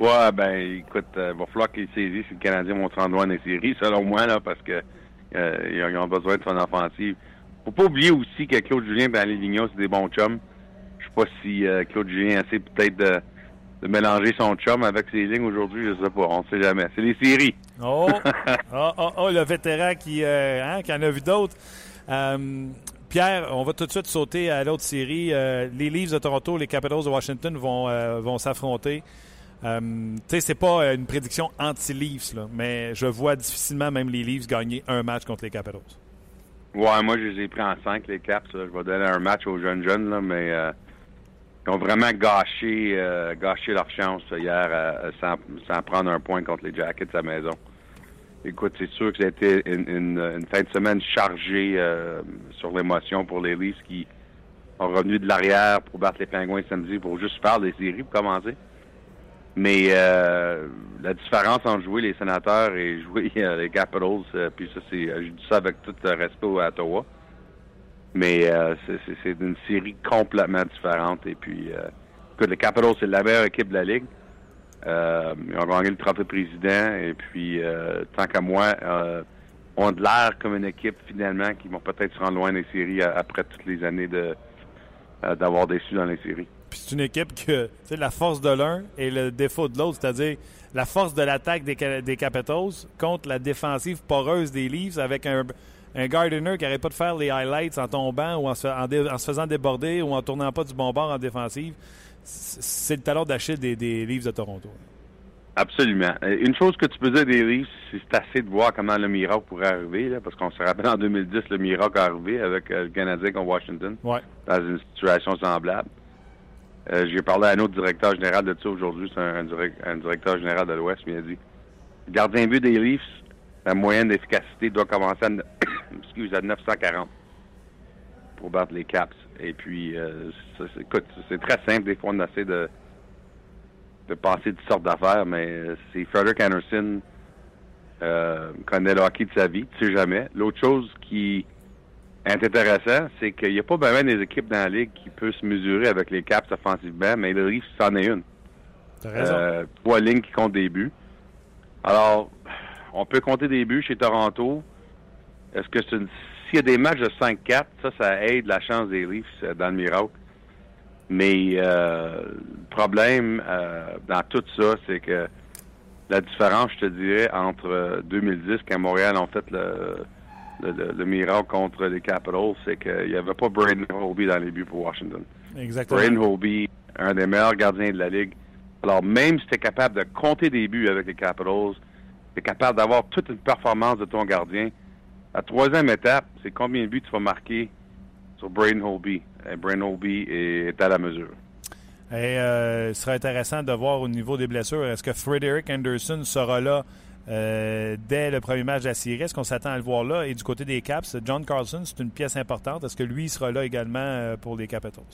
Ouais, ben écoute, euh, va falloir qu'il saisisse si le Canadien vont se rendre loin des séries, selon moi, là, parce que euh, ils ont besoin de son offensive. Faut pas oublier aussi que Claude Julien et Lignon, c'est des bons chums. Je sais pas si euh, Claude Julien essaie peut-être de, de mélanger son chum avec ses lignes aujourd'hui, je sais pas, on sait jamais. C'est les séries. Oh, oh, oh, oh, le vétéran qui, euh, hein, qui en a vu d'autres. Pierre, on va tout de suite sauter à l'autre série. Les Leafs de Toronto, les Capitals de Washington vont, euh, vont s'affronter. Euh, tu sais, c'est pas une prédiction anti-Leafs, mais je vois difficilement même les Leafs gagner un match contre les Capitals. Ouais, moi, je les ai pris en 5, les Caps. Je vais donner un match aux jeunes jeunes, mais euh, ils ont vraiment gâché, euh, gâché leur chance hier euh, sans, prendre un point contre les Jackets à la maison. Écoute, c'est sûr que été une, une, une fin de semaine chargée euh, sur l'émotion pour les Leafs qui ont revenu de l'arrière pour battre les Pingouins samedi pour juste faire des séries pour commencer. Mais euh, la différence entre jouer les sénateurs et (laughs) jouer euh, les Capitals, euh, puis ça, c'est, je dis ça avec tout le respect à Ottawa. Mais euh, c'est, une série complètement différente. Et puis, euh, écoute, les Capitals, c'est la meilleure équipe de la Ligue. Euh, ils ont gagné le trophée président. Et puis, euh, tant qu'à moi, euh, ont de l'air comme une équipe, finalement, qui vont peut-être se rendre loin des séries après toutes les années de euh, d'avoir déçu dans les séries. Puis c'est une équipe que, tu sais, la force de l'un et le défaut de l'autre, c'est-à-dire la force de l'attaque des, Ca- des Capitals contre la défensive poreuse des Leafs avec un, un Gardiner qui n'arrête pas de faire les highlights en tombant ou en se, en dé- en se faisant déborder ou en tournant pas du bon bord en défensive. C'est c'est le talon d'Achille des, des Leafs de Toronto. Absolument. Une chose que tu peux dire des Leafs, c'est c'est assez de voir comment le miracle pourrait arriver, là, parce qu'on se rappelle en 2010, le miracle est arrivé avec euh, le Canadien contre Washington, Ouais. dans une situation semblable. Euh, J'ai parlé à un autre directeur général de ça aujourd'hui, c'est un, un direct- un directeur général de l'Ouest, mais il a dit gardien but des Leafs, la moyenne d'efficacité doit commencer à, (coughs) à 940 pour battre les Caps. Et puis, euh, écoute, c'est très simple, des fois on essaie de de passer toutes sortes d'affaires, mais euh, c'est Frederick Anderson connaît le hockey de sa vie, tu sais jamais. L'autre chose qui intéressant, c'est qu'il n'y a pas vraiment des équipes dans la ligue qui peuvent se mesurer avec les Caps offensivement, mais le Leafs, c'en est une. T'as raison. Euh, trois lignes qui comptent des buts. Alors, on peut compter des buts chez Toronto. Est-ce que c'est une... S'il y a des matchs de 5-4, ça, ça aide la chance des Leafs euh, dans le miracle. Mais euh, le problème euh, dans tout ça, c'est que la différence, je te dirais, entre euh, 2010, quand Montréal ont fait le, le, le- le miracle contre les Capitals, c'est qu'il n'y avait pas Braden Holby dans les buts pour Washington. Exactement. Braden Holby, un des meilleurs gardiens de la Ligue. Alors, même si tu es capable de compter des buts avec les Capitals, tu es capable d'avoir toute une performance de ton gardien, la troisième étape, c'est combien de buts tu vas marquer sur Braden Holby. Et Braden Holby est, à la mesure. Et euh, ce sera intéressant de voir au niveau des blessures. Est-ce que Frederick Anderson sera là euh, dès le premier match de la série? Est-ce qu'on s'attend à le voir là? Et du côté des Caps, John Carlson, c'est une pièce importante. Est-ce que lui sera là également euh, pour les Capitals?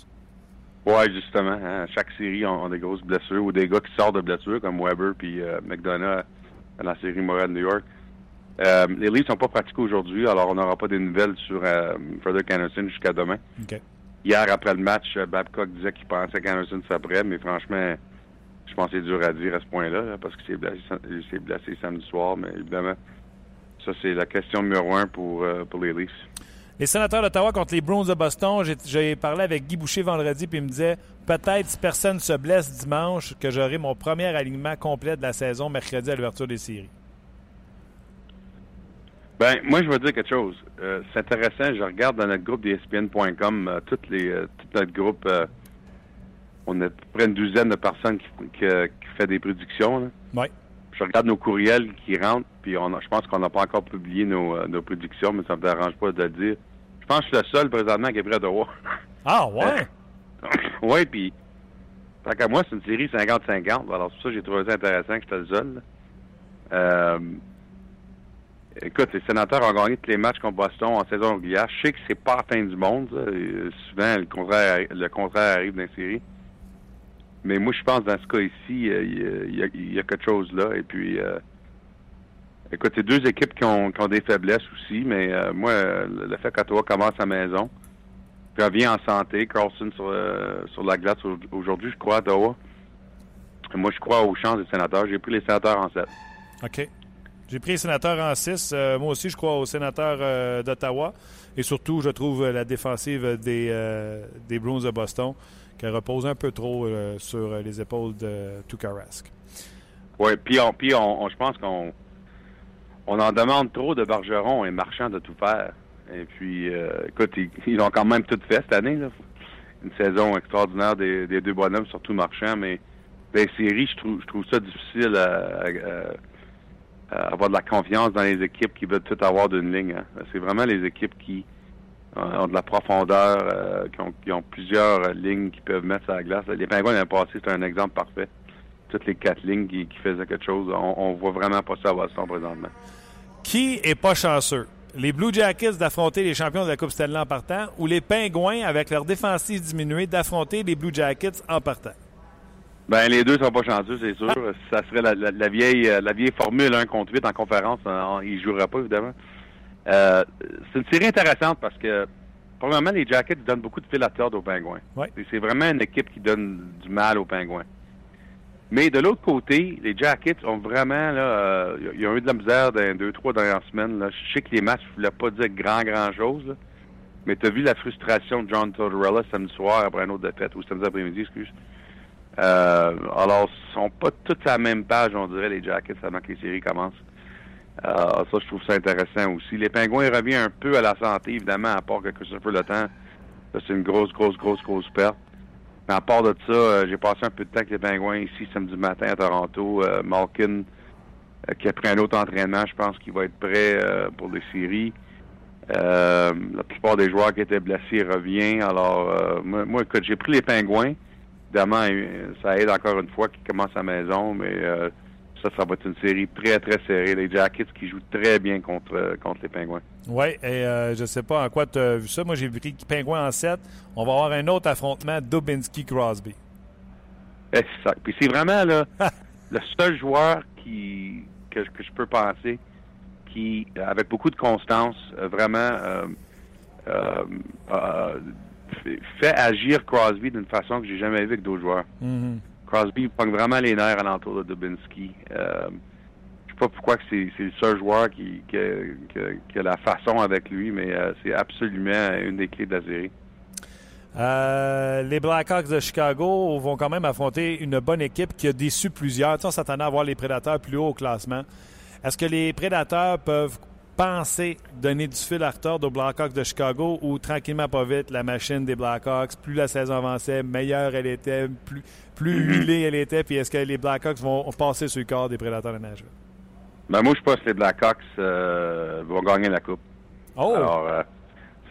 Ouais, justement. hein, chaque série ont des grosses blessures ou des gars qui sortent de blessures, comme Weber puis euh, McDonough dans la série Montréal New York. Euh, les Leafs sont pas pratiqués aujourd'hui, alors on n'aura pas des nouvelles sur Frederick Anderson jusqu'à demain. Hier, après le match, Babcock disait qu'il pensait qu'Anderson serait prêt, mais franchement, je pense que c'est dur à dire à ce point-là, là, parce qu'il s'est blessé, blessé samedi soir, mais évidemment, ça, c'est la question numéro un pour, euh, pour les Leafs. Les sénateurs d'Ottawa contre les Bruins de Boston, j'ai- parlé avec Guy Boucher vendredi, puis il me disait peut-être si personne se blesse dimanche, que j'aurai mon premier alignement complet de la saison mercredi à l'ouverture des séries. Ben, moi, je vais dire quelque chose. Euh, c'est intéressant. Je regarde dans notre groupe d'ESPN.com, euh, toutes les, euh, tout notre groupe. Euh, on a à peu près une douzaine de personnes qui, qui, euh, qui fait des prédictions. là. Ouais. Je regarde nos courriels qui rentrent, puis on a- je pense qu'on n'a pas encore publié nos, euh, nos prédictions, mais ça me dérange pas de le dire. Je pense que je suis le seul présentement qui est prêt de voir. (laughs) Ah, ouais? (laughs) oui, puis. Tant qu'à moi, c'est une série 50-50. Alors, c'est pour ça que j'ai trouvé ça intéressant que j'étais le seul. Euh, écoute, les sénateurs ont gagné tous les matchs contre Boston en saison régulière. Je sais que c'est pas la fin du monde. ça. Souvent, le contraire, le contraire arrive dans les séries. Mais moi, je pense dans ce cas ici, euh, il y a- quelque chose là. Et puis, euh, écoute, c'est deux équipes qui ont, des faiblesses aussi. Mais euh, moi, le fait qu'Ottawa commence à maison, puis revient en santé. Carlson sur, la glace au- aujourd'hui, je crois, à Ottawa. Moi, je crois aux chances des sénateurs. J'ai pris les sénateurs en 7. OK. J'ai pris les sénateurs en 6. moi aussi, je crois aux sénateurs d'Ottawa. Et surtout, je trouve la défensive des, euh, des de Boston qui repose un peu trop euh, sur euh, les épaules de Tukarask. Oui, puis on, puis on, je pense qu'on on en demande trop de Bergeron et Marchand de tout faire. Et puis, euh, écoute, ils, ont quand même tout fait cette année. Là. Une saison extraordinaire des, deux bonhommes, surtout Marchand, mais les séries, je trouve, je trouve ça difficile à, avoir de la confiance dans les équipes qui veulent tout avoir d'une ligne. hein. C'est vraiment les équipes qui ont de la profondeur, euh, qui, ont, qui ont plusieurs euh, lignes qui peuvent mettre sur la glace. Les Pingouins l'année passée, c'est un exemple parfait. Toutes les quatre lignes qui, qui faisaient quelque chose. On, on voit vraiment pas ça à Boston présentement. Qui est pas chanceux? Les Blue Jackets d'affronter les champions de la Coupe Stanley en partant ou les Pingouins, avec leur défensive diminuée, d'affronter les Blue Jackets en partant? Ben les deux sont pas chanceux, c'est sûr. Ça serait la, la- la vieille euh, la vieille formule 1 contre 8 en conférence. euh, ils joueraient pas, évidemment. Euh, c'est une série intéressante parce que, premièrement, les Jackets donnent beaucoup de fil à tordre aux Pingouins. Ouais. C'est vraiment une équipe qui donne du mal aux Pingouins. Mais de l'autre côté, les Jackets ont vraiment, là, euh, ils ont eu de la misère dans deux, trois dernières semaines. Là. Je sais que les matchs ne voulaient pas dire grand, grand chose, là. mais tu as vu la frustration de John Tortorella samedi soir après un autre défaite, ou samedi après-midi, excuse. Euh, alors, ils sont pas tous à la même page, on dirait, les Jackets, avant que les séries commencent. Euh, ça, je trouve ça intéressant aussi. Les Pingouins reviennent un peu à la santé, évidemment, à part que Christopher Le Temps, c'est une grosse, grosse, grosse, grosse perte. Mais à part de ça, euh, j'ai passé un peu de temps avec les Pingouins ici samedi matin à Toronto. Euh, Malkin, euh, qui a pris un autre entraînement, je pense qu'il va être prêt pour les séries. La plupart des joueurs qui étaient blessés reviennent. Alors, moi, moi, écoute, j'ai pris les Pingouins. Évidemment, ça aide encore une fois qu'ils commencent à maison, mais euh, ça, ça va être une série très, très serrée. Les Jackets qui jouent très bien contre, euh, contre les Pingouins. Oui, et euh, je sais pas en quoi tu as vu ça. Moi, j'ai vu Pingouin en 7. On va avoir un autre affrontement Dubinsky-Crosby. C'est ça. Puis c'est vraiment là, (laughs) le seul joueur qui que, que je peux penser qui, avec beaucoup de constance, vraiment euh, fait- agir Crosby d'une façon que j'ai jamais vu avec d'autres joueurs. Mhm. Crosby pogne vraiment les nerfs alentour de Dubinsky. Euh, je sais pas pourquoi c'est le seul joueur qui, a, la façon avec lui, mais euh, c'est absolument une des clés de la. Euh, les Blackhawks de Chicago vont quand même affronter une bonne équipe qui a déçu plusieurs. Tu sais, on s'attendait à voir les Prédateurs plus haut au classement. Est-ce que les Prédateurs peuvent penser donner du fil à retordre aux Blackhawks de Chicago ou tranquillement pas vite, la machine des Blackhawks, plus la saison avançait, meilleure elle était, plus, plus huilée elle était, puis est-ce que les Blackhawks vont passer sur le corps des Prédateurs de Nashville? Ben, moi, je pense que les Blackhawks euh, vont gagner la Coupe. Oh! Alors, euh,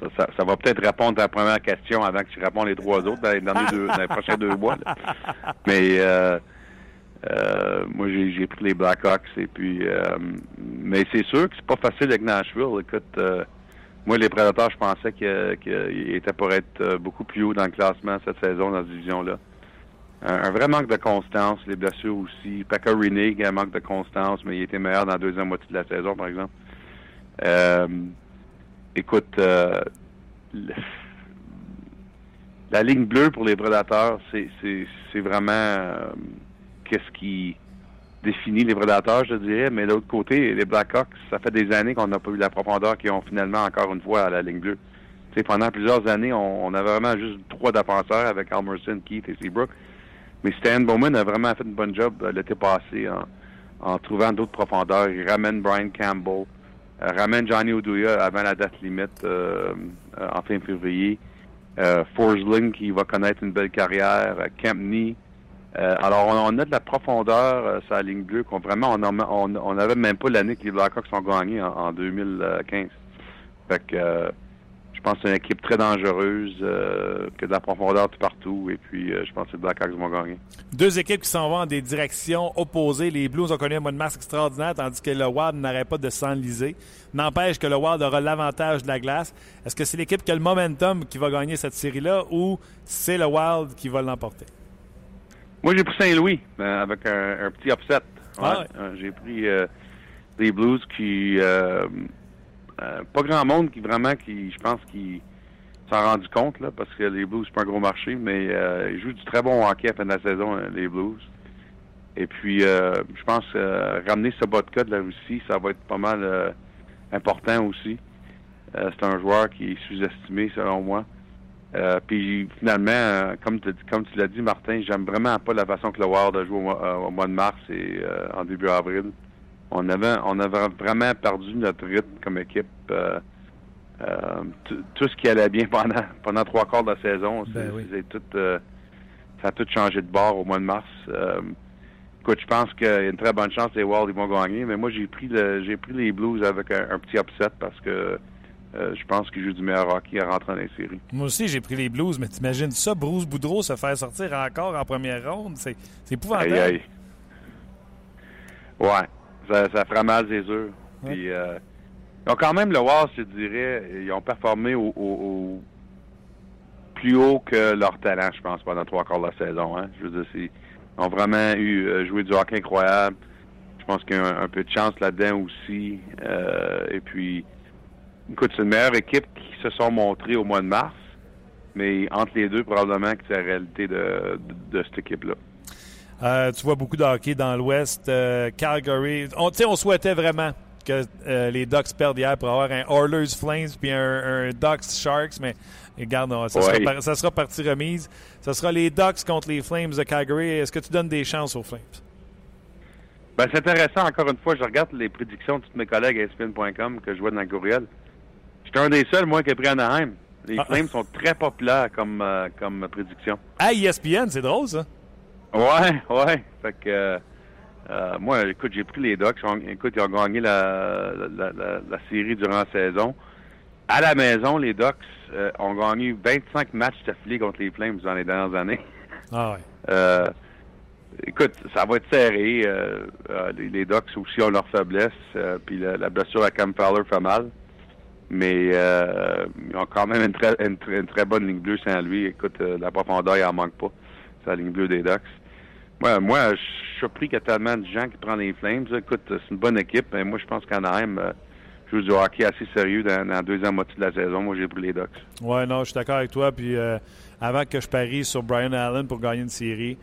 ça, ça- ça va peut-être répondre à la première question avant que tu réponds les trois autres dans les, deux- dans les prochains deux mois. là. (laughs) Mais euh, euh, moi, j'ai pris les Blackhawks et puis, euh, mais c'est sûr que c'est pas facile avec Nashville. Écoute, euh, moi, les Prédateurs, je pensais qu'ils étaient pour être euh, beaucoup plus haut dans le classement cette saison dans cette division-là. Un, vrai manque de constance, les blessures aussi. Pekka Rinne, un manque de constance, mais il était meilleur dans la deuxième moitié de la saison, par exemple. Écoute, la ligne bleue pour les prédateurs, c'est vraiment qu'est-ce qui définit les prédateurs, je dirais. Mais de l'autre côté, les Blackhawks, ça fait des années qu'on n'a pas eu la profondeur qu'ils ont finalement encore une fois à la ligne bleue. Pendant plusieurs années, on, avait vraiment juste trois défenseurs avec Almerson, Keith et Seabrook. Mais Stan Bowman a vraiment fait une bonne job euh, l'été passé en, trouvant d'autres profondeurs. Il ramène Brian Campbell. euh, ramène Johnny Oduya avant la date limite euh, en fin février. Forsling qui va connaître une belle carrière. Campney. Euh, alors, on, on a de la profondeur euh, sur la ligne bleue qu'on vraiment, on n'avait même pas l'année que les Blackhawks ont gagné en, en 2015. Fait que euh, je pense que c'est une équipe très dangereuse, a de la profondeur tout partout. Et puis, je pense que les Blackhawks vont gagner. Deux équipes qui s'en vont en des directions opposées. Les Blues ont connu un mois de extraordinaire, tandis que le Wild n'arrête pas de s'enliser. N'empêche que le Wild aura l'avantage de la glace. Est-ce que c'est l'équipe qui a le momentum qui va gagner cette série-là ou c'est le Wild qui va l'emporter? Moi, j'ai pris Saint-Louis euh, avec un, un petit upset. Ah ouais. Euh, j'ai pris euh, des Blues qui... euh, pas grand monde qui vraiment, qui je pense, qui s'en rendu compte, là, parce que les Blues, c'est pas un gros marché, mais euh, ils jouent du très bon hockey à la fin de la saison, les Blues. Et puis, euh, je pense ramener ce vodka de la Russie, ça va être pas mal important aussi. C'est un joueur qui est sous-estimé, selon moi. Euh, puis finalement, euh, comme, tu- comme tu l'as dit, Martin, j'aime vraiment pas la façon que le Wild a joué au, mois- euh, au mois de mars et en début avril. On avait, on avait vraiment perdu notre rythme comme équipe. Tout ce qui allait bien pendant, (laughs) pendant trois quarts de la saison, Ben oui. c'est tout, ça a tout changé de bord au mois de mars. Écoute, je pense qu'il y a une très bonne chance que les Wild ils vont gagner, mais moi j'ai pris le, j'ai pris les Blues avec un, un petit upset parce que euh, je pense qu'ils jouent du meilleur hockey à rentrer dans les séries. Moi aussi, j'ai pris les Blues, mais t'imagines ça, Bruce Boudreau se faire sortir encore en première ronde? C'est c'est épouvantable. Aïe, aïe. Ouais, ça, ça fera mal. Puis, euh, ils ont quand même le Wild, je dirais, ils ont performé au, au- au plus haut que leur talent, je pense, pendant trois quarts de la saison. Hein. Je veux dire, c'est- ils ont vraiment eu euh, joué du hockey incroyable. Je pense qu'il y a un, un peu de chance là-dedans aussi. Euh, et puis, écoute, c'est une meilleure équipe qui se sont montrées au mois de mars. Mais entre les deux, probablement que c'est la réalité de, de, de cette équipe-là. Euh, tu vois beaucoup de hockey dans l'Ouest. Euh, Calgary. On, on souhaitait vraiment que euh, les Ducks perdent hier pour avoir un Oilers Flames puis un, un Ducks Sharks, mais regarde, ça, sera Ouais. ça sera partie remise. Ça sera les Ducks contre les Flames de Calgary. Est-ce que tu donnes des chances aux Flames? Ben, c'est intéressant, encore une fois, je regarde les prédictions de tous mes collègues à ESPN.com que je vois dans le courriel. J'étais un des seuls, moi, qui a pris Anaheim. Les Ah. Flames sont très populaires comme, euh, comme prédiction. Ah, ESPN, c'est drôle, ça. Ouais, ouais. Fait que, euh, euh, moi, écoute, j'ai pris les Ducks. Écoute, ils ont gagné la, la, la, la série durant la saison. À la maison, les Ducks euh, ont gagné 25 matchs d'affilée contre les Flames dans les dernières années. Ah ouais. (laughs) Écoute, ça va être serré. Les, Ducks aussi ont leur faiblesse. euh, puis la blessure à Cam Fowler fait mal. Mais euh, ils ont quand même une très, bonne ligne bleue sans lui. Écoute, euh, la profondeur, il en manque pas. C'est la ligne bleue des Ducks. Moi, moi je suis surpris qu'il y a tellement de gens qui prennent les Flames. Écoute, c'est une bonne équipe. Moi, je pense qu'Anaheim euh, joue du hockey assez sérieux dans, dans la deuxième moitié de la saison. Moi, j'ai pris les Ducks. Ouais, non, je suis d'accord avec toi. Puis euh, avant que je parie sur Brian Allen pour gagner une série,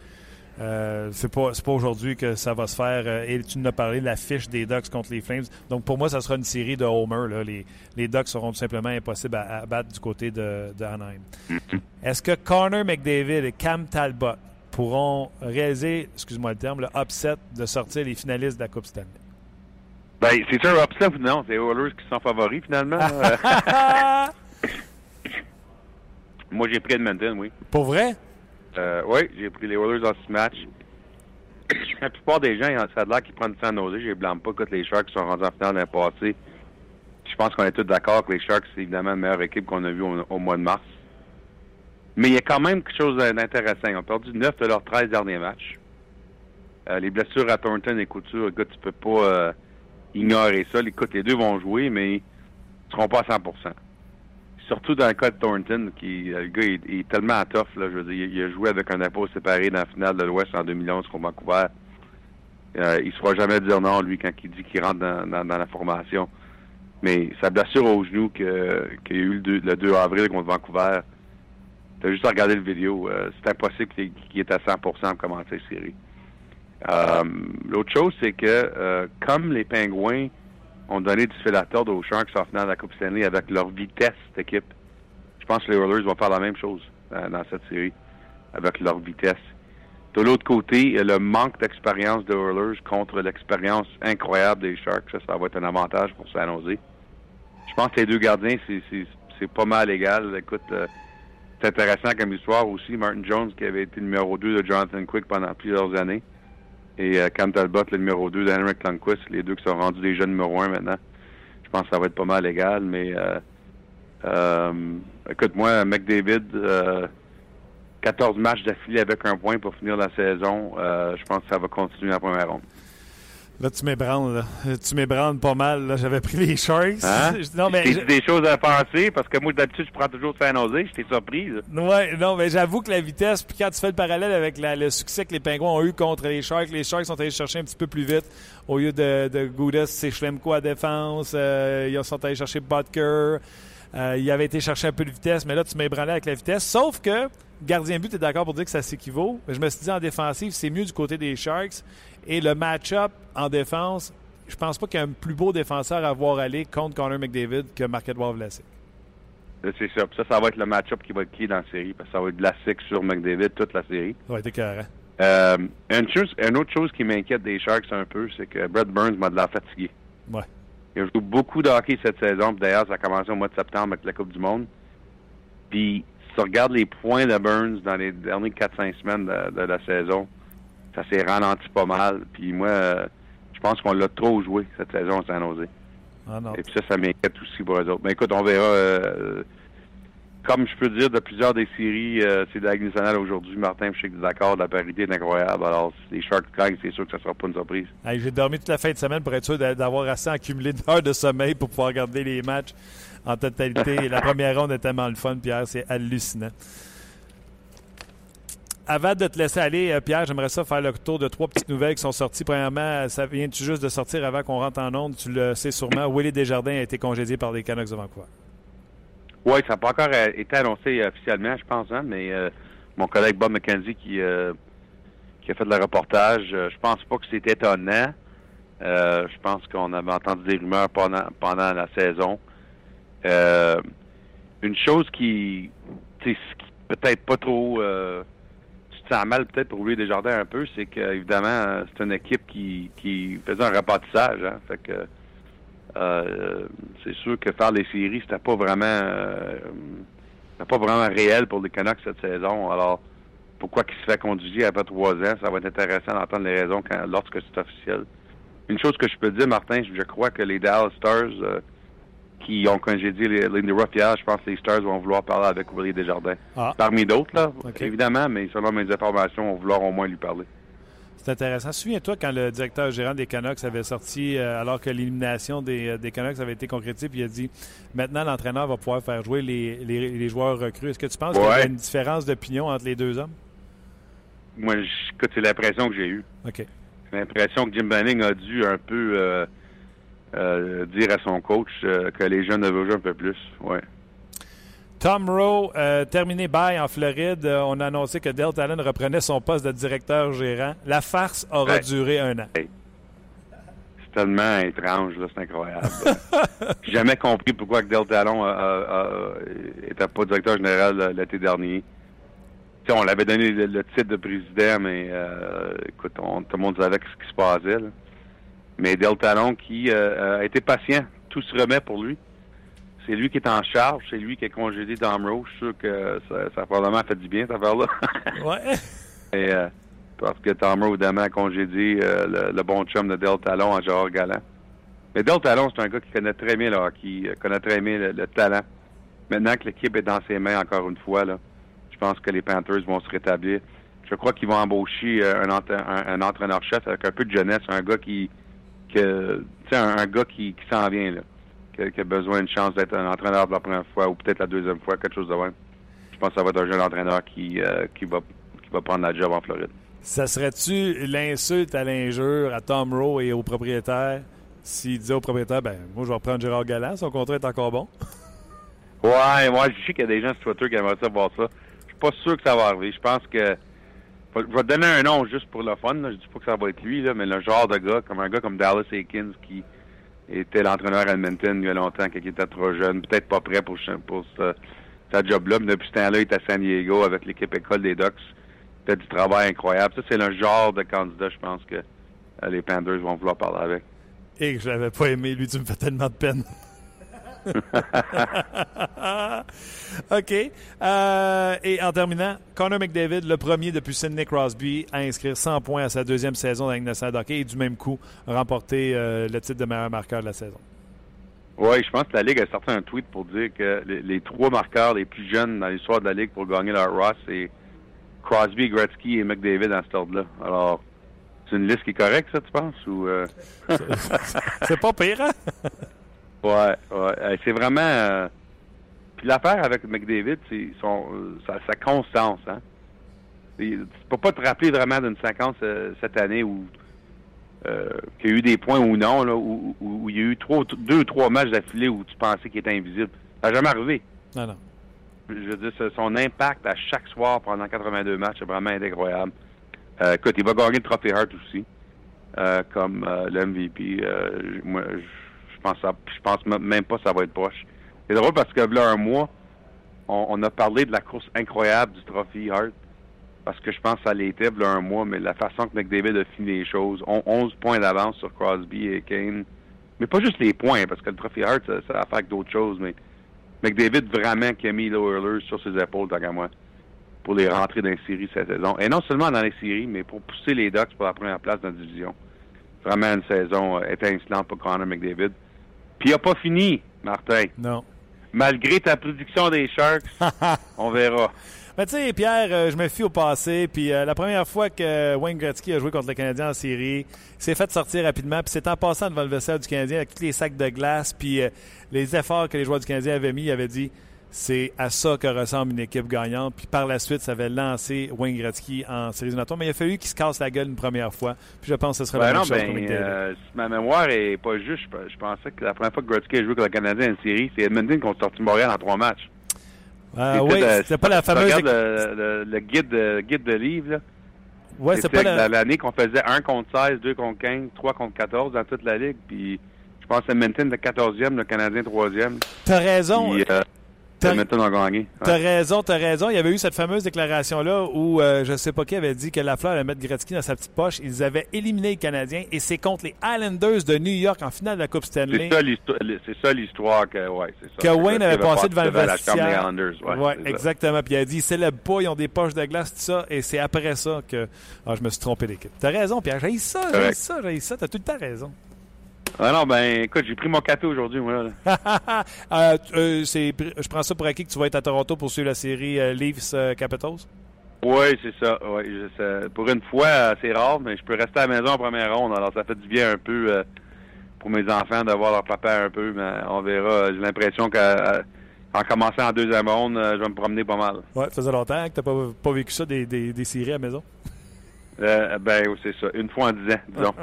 euh, c'est pas aujourd'hui que ça va se faire. Euh, et tu nous as parlé de la fiche des Ducks contre les Flames. Donc pour moi, ça sera une série de Homer. Là. Les, les Ducks seront tout simplement impossibles à, à battre du côté de, de Anaheim. Est-ce que Connor McDavid et Cam Talbot pourront réaliser, excuse-moi le terme, le upset de sortir les finalistes de la Coupe Stanley? Ben, c'est un upset ou non? C'est les Oilers qui sont favoris, finalement. (laughs) (laughs) Moi, j'ai pris Edmonton, oui. Pour vrai? Euh, oui, j'ai pris les Oilers dans ce match. (coughs) La plupart des gens, ça a l'air qu'ils prennent San Jose. Je les blâme pas quand les Sharks sont rendus en finale l'année passée. Je pense qu'on est tous d'accord que les Sharks, c'est évidemment la meilleure équipe qu'on a vue au, mois de mars. Mais il y a quand même quelque chose d'intéressant. Ils ont perdu 9 de leurs 13 derniers matchs. Euh, les blessures à Thornton et Couture, écoute, tu peux pas euh, ignorer ça. Écoute, les deux vont jouer, mais ils seront pas à 100 Surtout dans le cas de Thornton, qui, euh, le gars il, est tellement tough. Là, je veux dire, il, a joué avec un impôt séparé dans la finale de l'Ouest en 2011 contre Vancouver. Euh, il ne se fera jamais dire non, lui, quand il dit qu'il rentre dans, la formation. Mais sa blessure au genou qu'il y a eu le 2, le 2 avril contre Vancouver, t'as juste à regarder le vidéo. euh, c'est impossible qu'il qu'il est à 100% pour commencer la série. L'autre chose, c'est que comme les Pingouins ont donné du fil à tordre aux Sharks en finale de la Coupe Stanley avec leur vitesse, cette équipe, je pense que les Oilers vont faire la même chose euh, dans cette série avec leur vitesse. De l'autre côté, le manque d'expérience des Oilers contre l'expérience incroyable des Sharks. Ça, ça va être un avantage pour San je pense que les deux gardiens, c'est- pas mal égal. Écoute, euh, c'est intéressant comme histoire aussi. Martin Jones, qui avait été numéro 2 de Jonathan Quick pendant plusieurs années. Et euh, Cam Talbot, le numéro 2 de Henrik Lundqvist, les deux qui sont rendus des jeunes numéro 1 maintenant. Je pense que ça va être pas mal égal, mais euh, euh, écoute, moi, McDavid, euh, 14 matchs d'affilée avec un point pour finir la saison. Euh, je pense que ça va continuer la première ronde. Là, tu m'ébranles. là. Tu m'ébranles pas mal. là. J'avais pris les Sharks. Hein? Non, mais. Des choses à penser parce que moi, d'habitude, je prends toujours San Jose. J'étais surpris. là. Ouais, non, mais j'avoue que la vitesse, puis quand tu fais le parallèle avec la- le succès que les Pingouins ont eu contre les Sharks, les Sharks sont allés chercher un petit peu plus vite. Au lieu de, de Goudas, c'est Schlemko à défense. euh, ils sont allés chercher Butker. Euh, il avait été chercher un peu de vitesse, mais là, tu m'as ébranlé avec la vitesse. Sauf que, gardien but, tu es d'accord pour dire que ça s'équivaut. Je me suis dit, en défensive, c'est mieux du côté des Sharks. Et le match-up en défense, je pense pas qu'il y a un plus beau défenseur à voir aller contre Connor McDavid que Marc-Edouard Vlasic. Là, C'est ça. Puis ça, ça va être le match-up qui va être qui dans la série? Parce que ça va être de la six sur McDavid toute la série. Ça va être écœurant. Euh, une, chose, une autre chose qui m'inquiète des Sharks un peu, c'est que Brett Burns m'a de la fatigué. Ouais. Il a joué beaucoup de hockey cette saison. D'ailleurs, ça a commencé au mois de septembre avec la Coupe du Monde. Puis, si tu regardes les points de Burns dans les dernières 4-5 semaines de, de la saison, ça s'est ralenti pas mal. Puis moi, euh, je pense qu'on l'a trop joué cette saison à San Jose. Ah non. Et puis ça, ça m'inquiète aussi pour eux autres. Mais écoute, on verra. euh, comme je peux dire de plusieurs des séries, euh, c'est de la Ligue nationale aujourd'hui. Martin, je sais que tu d'accord, la parité est incroyable. Alors, les Sharks gagnent, c'est sûr que ça sera pas une surprise. Hey, J'ai dormi toute la fin de semaine pour être sûr d'a- d'avoir assez accumulé d'heures de sommeil pour pouvoir regarder les matchs en totalité. Et (laughs) la première ronde est tellement le fun, Pierre, c'est hallucinant. Avant de te laisser aller, euh, Pierre, j'aimerais ça faire le tour de trois petites nouvelles qui sont sorties. Premièrement, ça vient-tu juste de sortir avant qu'on rentre en onde? Tu le sais sûrement, Willie Desjardins a été congédié par les Canucks de Vancouver. Oui, ça n'a pas encore euh, été annoncé officiellement, je pense, hein, mais euh, mon collègue Bob McKenzie qui, a fait le reportage, je pense pas que c'est étonnant. Je pense qu'on avait entendu des rumeurs pendant, pendant la saison. Une chose tu qui peut-être pas trop, te sens mal peut-être pour lui Desjardins un peu, c'est que évidemment euh, c'est une équipe qui, qui faisait un rapatissage, hein, fait que euh, c'est sûr que faire les séries, c'était pas vraiment euh, pas vraiment réel pour les Canucks cette saison. Alors, pourquoi qu'il se fait conduire après trois ans, ça va être intéressant d'entendre les raisons lorsque c'est officiel. Une chose que je peux dire, Martin, je crois que les Dallas Stars qui ont congédié les Lindy Ruff hier, je pense que les Stars vont vouloir parler avec Willie Desjardins. Ah. Parmi d'autres, là, évidemment, mais selon mes informations, on va vouloir au moins lui parler. C'est intéressant. Souviens-toi quand le directeur gérant des Canucks avait sorti, euh, alors que l'élimination des, euh, des Canucks avait été concrétisée, puis il a dit maintenant l'entraîneur va pouvoir faire jouer les, les- les joueurs recrues. Est-ce que tu penses qu'il y a une différence d'opinion entre les deux hommes? Moi, c'est l'impression que j'ai eue. OK. J'ai l'impression que Jim Benning a dû un peu euh, euh, dire à son coach euh, que les jeunes devaient jouer un peu plus. Ouais. Tom Rowe, euh, terminé bail en Floride. On a annoncé que Dale Talon reprenait son poste de directeur gérant. La farce aura duré un an. C'est tellement étrange, c'est incroyable. (laughs) J'ai jamais compris pourquoi Del Talon n'était pas directeur général l'été dernier. On l'avait donné le, le titre de président, mais écoute, on- tout le monde savait ce qui se passait. là. Mais Del Talon qui euh, a été patient, tout se remet pour lui. C'est lui qui est en charge, c'est lui qui a congédié Dom Rose. Je suis sûr que ça, ça a probablement fait du bien, cette affaire-là. (laughs) Ouais. (laughs) Et, euh, parce que Tom évidemment, a congédié euh, le, le bon chum de Del Talon à Gérard Galland. Mais Del Talon, c'est un gars qui connaît très bien le hockey, euh, connaît très bien le, le talent. Maintenant que l'équipe est dans ses mains, encore une fois, là, je pense que les Panthers vont se rétablir. Je crois qu'ils vont embaucher euh, un, ent- un- un entraîneur-chef avec un peu de jeunesse, un gars qui, que, tu sais, un, un gars qui, qui s'en vient, là, qui, a- qui a besoin d'une chance d'être un entraîneur pour la première fois ou peut-être la deuxième fois, quelque chose de même. Je pense que ça va être un jeune entraîneur qui, euh, qui, va, qui va prendre la job en Floride. Ça serait-tu l'insulte à l'injure à Tom Rowe et au propriétaire s'il disait au propriétaire, ben moi je vais reprendre Gérard Galland, son contrat est encore bon? Ouais, moi, je sais qu'il y a des gens sur Twitter qui aimeraient ça voir ça. Je suis pas sûr que ça va arriver. Je pense que. Je vais te donner un nom juste pour le fun. Là. Je dis pas que ça va être lui, là, mais le genre de gars, comme un gars comme Dallas Aikens qui était l'entraîneur à Edmonton il y a longtemps, il était trop jeune, peut-être pas prêt pour, pour ce job-là, mais depuis ce temps-là, il est à San Diego avec l'équipe école des Ducks. Il fait du travail incroyable. Ça, c'est le genre de candidat, je pense, que euh, les Panthers vont vouloir parler avec. Et que je l'avais pas aimé, lui, tu me fais tellement de peine. (laughs) OK. Euh, et en terminant, Connor McDavid, le premier depuis Sidney Crosby à inscrire 100 points à sa deuxième saison dans nationale de hockey et du même coup remporter euh, le titre de meilleur marqueur de la saison. Oui, je pense que la Ligue a sorti un tweet pour dire que les, les trois marqueurs les plus jeunes dans l'histoire de la Ligue pour gagner leur Ross, c'est Crosby, Gretzky et McDavid dans cet ordre-là. Alors, c'est une liste qui est correcte, ça, tu penses? Ou, euh, (laughs) C'est pas pire, hein? (laughs) Ouais, ouais. C'est vraiment. euh, Puis l'affaire avec McDavid, c'est son euh, sa, sa constance. Hein? Tu peux pas te rappeler vraiment d'une séquence euh, cette année où euh, qu'il y a eu des points ou non, là, où, où- où il y a eu trois, deux ou trois matchs d'affilée où tu pensais qu'il était invisible. Ça n'a jamais arrivé. Non, non. Je veux dire, son impact à chaque soir pendant 82 matchs est vraiment incroyable. Euh, écoute, il va gagner le trophée Hart aussi, euh, comme le MVP. Moi, je je pense, pense même pas que ça va être proche. C'est drôle parce que là un mois, on, a parlé de la course incroyable du trophée Hart. Parce que je pense que ça l'était là un mois, mais la façon que McDavid a fini les choses, on- 11 points d'avance sur Crosby et Kane. Mais pas juste les points, parce que le trophée Hart, ça, ça a fait avec d'autres choses, mais McDavid vraiment qui a mis les Oilers sur ses épaules, tant qu'à moi, pour les rentrer dans les séries cette saison. Et non seulement dans les séries, mais pour pousser les Ducks pour la première place dans la division. Vraiment une saison euh, étincelante pour Connor McDavid. Puis il n'a pas fini, Martin. Non. Malgré ta prédiction des Sharks, (laughs) on verra. Mais tu sais, Pierre, euh, je me fie au passé. Puis euh, la première fois que Wayne Gretzky a joué contre le Canadien en série, il s'est fait sortir rapidement. Puis c'est en passant devant le vestiaire du Canadien avec tous les sacs de glace, puis euh, les efforts que les joueurs du Canadien avaient mis, il avait dit c'est à ça que ressemble une équipe gagnante. Puis par la suite, ça avait lancé Wayne Gretzky en série éliminatoire. Mais il a fallu qu'il se casse la gueule une première fois. Puis je pense que ce sera Ben la non, même chose ben, euh, si ma mémoire est pas juste, je, je pensais que la première fois que Gretzky a joué contre le Canadien en série, c'est Edmonton contre sorti Montréal en trois matchs. Euh, C'était oui, c'était pas la fameuse. regardes le, le- le guide, de, guide de livre, là, Ouais, c'est pas la. l'année qu'on faisait 1 contre 16, 2 contre 15, 3 contre 14 dans toute la ligue. Puis je pense que Edmonton le 14e, le Canadien 3e. T'as raison. Puis euh, Edmonton a gagné. T'as raison, t'as raison. Il y avait eu cette fameuse déclaration-là où euh, je sais pas qui avait dit que Lafleur allait mettre Gretzky dans sa petite poche. Ils avaient éliminé les Canadiens et c'est contre les Islanders de New York en finale de la Coupe Stanley. C'est ça l'histoire, c'est ça l'histoire que, ouais, c'est ça. Que Wayne avait passé devant le vestiaire. ouais, Ouais, exactement. Puis il a dit, ils célèbrent pas, ils ont des poches de glace, tout ça. Et c'est après ça que ah, je me suis trompé d'équipe. T'as raison, Pierre. J'ai ça, j'ai ça, j'ai ça. T'as tout le temps raison. Ah non, ben écoute, j'ai pris mon café aujourd'hui, moi. là. (laughs) Euh, tu- euh, je prends ça pour acquis que tu vas être à Toronto pour suivre la série euh, Leafs euh, Capitals? Oui, c'est ça. Ouais, je sais. Pour une fois, c'est rare, mais je peux rester à la maison en première ronde. Alors, ça fait du bien un peu pour mes enfants de voir leur papa un peu, mais on verra. J'ai l'impression qu'en commençant en deuxième ronde, je vais me promener pas mal. Ouais, ça faisait longtemps que t'as pas, pas vécu ça des, des, des séries à la maison. Euh, ben, c'est ça. Une fois en dix ans, disons.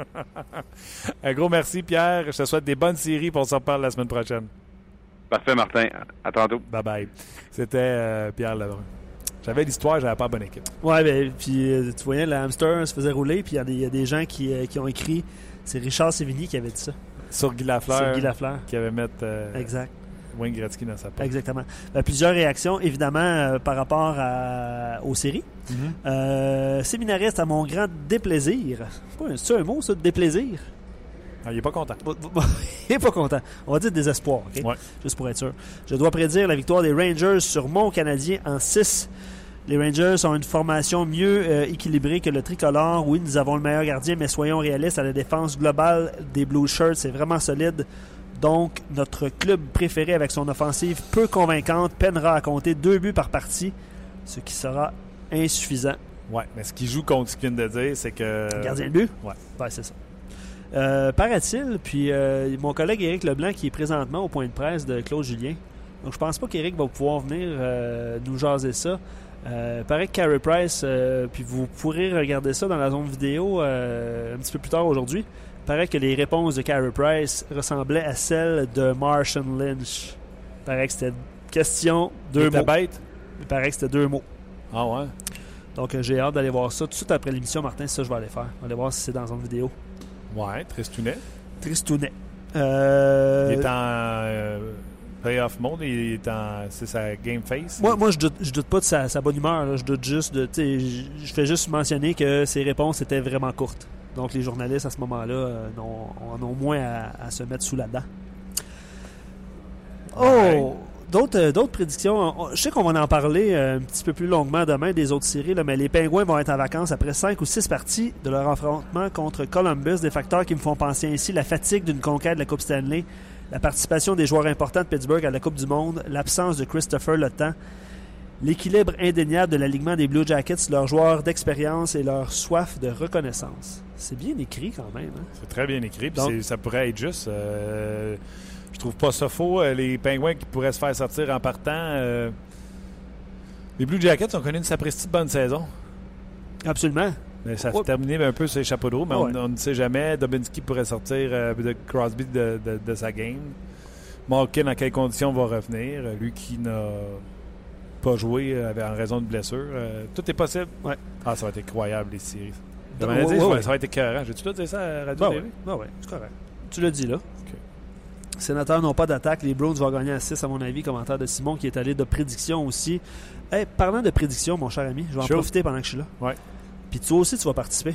(laughs) Un gros merci, Pierre. Je te souhaite des bonnes séries pour on s'en reparle la semaine prochaine. Parfait, Martin. À tantôt. Bye bye. C'était euh, Pierre Lebrun. J'avais l'histoire, j'avais pas bonne équipe. Ouais, ben, puis euh, tu voyais, le hamster se faisait rouler, puis il y a des- il y, a des gens qui, euh, qui ont écrit. C'est Richard Sévigny qui avait dit ça. Sur Guy Lafleur, Guy Lafleur. qui avait mettre euh, Exact. Wayne Gretzky dans sa. Exactement. Euh, plusieurs réactions, évidemment, euh, par rapport à- aux séries. Mhm. Euh, séminariste, à mon grand déplaisir. C'est un- mot, ça, de déplaisir? Ah, il est pas content. (laughs) Il est pas content. On va dire désespoir, OK? Ouais. Juste pour être sûr. Je dois prédire la victoire des Rangers sur mon Canadien en 6. Les Rangers ont une formation mieux euh, équilibrée que le tricolore. Oui, nous avons le meilleur gardien, mais soyons réalistes, à la défense globale des Blue Shirts, c'est vraiment solide. Donc, notre club préféré avec son offensive peu convaincante peinera à compter deux buts par partie, ce qui sera insuffisant. Ouais, mais ce qu'il joue contre ce qu'il vient de dire, c'est que. Gardien de but? Ouais. Ouais, c'est ça. Euh, Paraît-il, puis euh, mon collègue Éric Leblanc qui est présentement au point de presse de Claude Julien. Donc je pense pas qu'Éric va pouvoir venir euh, nous jaser ça. Euh, paraît que Carey Price, euh, puis vous pourrez regarder ça dans la zone vidéo euh, un petit peu plus tard aujourd'hui. Paraît que les réponses de Carey Price ressemblaient à celles de Martian Lynch. Paraît que c'était question, deux mots. bête? Il paraît que c'était deux mots. Ah ouais. Donc euh, j'ai hâte d'aller voir ça tout de suite après l'émission, Martin. C'est ça que je vais aller faire. On va aller voir si c'est dans zone vidéo. Ouais, Tristounet. Tristounet. Euh, Il est en euh, playoff mode, il est en. C'est sa game face. Moi, moi je, doute, je doute pas de sa, sa bonne humeur. là. Je doute juste de. je fais juste mentionner que ses réponses étaient vraiment courtes. Donc les journalistes à ce moment-là euh, en ont moins à, à se mettre sous la dent. Oh! D'autres, euh, d'autres prédictions. On- Je sais qu'on va en parler euh, un petit peu plus longuement demain des autres séries, là, mais les Pingouins vont être en vacances après cinq ou six parties de leur affrontement contre Columbus. Des facteurs qui me font penser ainsi la fatigue d'une conquête de la Coupe Stanley, la participation des joueurs importants de Pittsburgh à la Coupe du Monde, l'absence de Christopher Le Temps, l'équilibre indéniable de l'alignement des Blue Jackets, leurs joueurs d'expérience et leur soif de reconnaissance. C'est bien écrit quand même. hein? C'est très bien écrit. Donc- ça pourrait être juste. euh, je trouve pas ça faux. Euh, Les Pingouins qui pourraient se faire sortir en partant. euh, les Blue Jackets ont connu une sapristi de bonne saison. Absolument. Mais ça s'est terminé un peu sur les chapeaux de roue, mais Ouais. on, on ne sait jamais. Dobinsky pourrait sortir euh, de Crosby de, de- de sa game. Malkin, en quelles conditions va revenir? Lui qui n'a pas joué euh, en raison de blessure. Euh, tout est possible. Ouais. Ah, ça va être incroyable, les séries. Ouais, ça, va- ouais. ça va être écœurant. J'ai-tu tout dit ça à Radio Ben TV? oui, ben oui, c'est correct. Tu l'as dit là. Sénateurs n'ont pas d'attaque. Les Browns vont gagner à 6, à mon avis. Commentaire de Simon qui est allé de prédiction aussi. Hey, parlant de prédiction, mon cher ami, je vais en profiter pendant que je suis là. Ouais. Puis toi aussi, tu vas participer.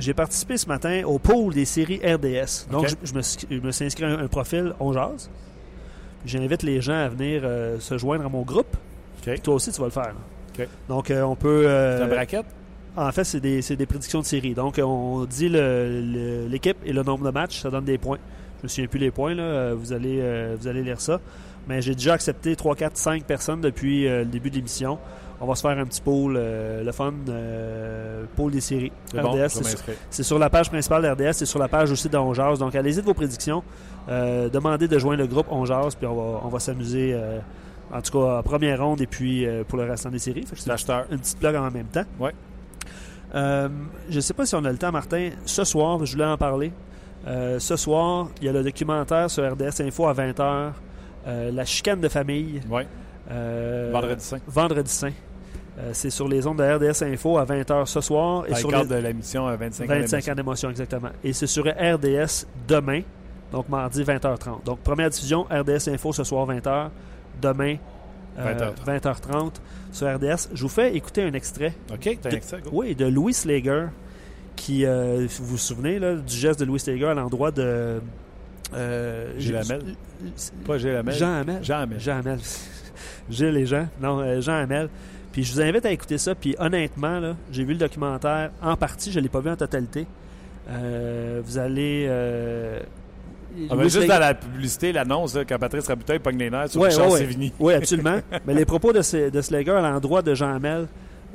J'ai participé ce matin au pool des séries RDS. Donc, je, je me, suis- je me suis inscrit à un, un profil On Jase. J'invite les gens à venir euh, se joindre à mon groupe. Toi aussi, tu vas le faire. Donc, euh, on peut. euh, C'est un bracket? en fait, c'est des, des prédictions de série. Donc, euh, on dit l'équipe et le nombre de matchs, ça donne des points. Je me souviens plus les points, là. Euh, Vous, allez, euh, vous allez lire ça. Mais j'ai déjà accepté 3, 4, 5 personnes depuis euh, le début de l'émission. On va se faire un petit pool, euh, le fun, euh, pool des séries. Bon, RDS, c'est sur, la page principale d'RDS, c'est sur la page aussi d'Onjaz. Donc, allez-y de vos prédictions. Euh, demandez de joindre le groupe Onjaz, puis on va, on va s'amuser, euh, en tout cas, première ronde et puis euh, pour le restant des séries. C'est une petite blague en même temps. Ouais. Euh, je ne sais pas si on a le temps, Martin. Ce soir, je voulais en parler. Euh, ce soir, il y a le documentaire sur RDS Info à 20h. la chicane de famille. Ouais. Vendredi saint. Vendredi Saint. C'est sur les ondes de RDS Info à 20h ce soir. Dans sur le les- cadre de la mission euh, 25 ans. 25 d'émission. ans d'émotion, exactement. Et c'est sur RDS demain, donc mardi 20h30. Donc première diffusion, RDS Info ce soir 20h, demain euh, 20h30. 20h30 sur RDS. Je vous fais écouter un extrait. OK, t'as un extrait, go. Oui, de Louis Slager, qui, euh, vous vous souvenez là, du geste de Louis Slager à l'endroit de... Euh, Gilles Hamel. Pas Gilles Hamel. Jean Hamel. Jean Hamel. Jean Hamel. (laughs) Gilles et Jean. Non, euh, Jean Hamel. Puis je vous invite à écouter ça. Puis honnêtement, là, j'ai vu le documentaire en partie. Je ne l'ai pas vu en totalité. Euh, vous allez... euh, Ah, juste dans la publicité, l'annonce, quand Patrice Rabuteuil pogne les nerfs sur Ouais, Richard ouais. Sévigny. (laughs) Oui, absolument. (laughs) Mais les propos de, ce- de Slager à l'endroit de Jean Hamel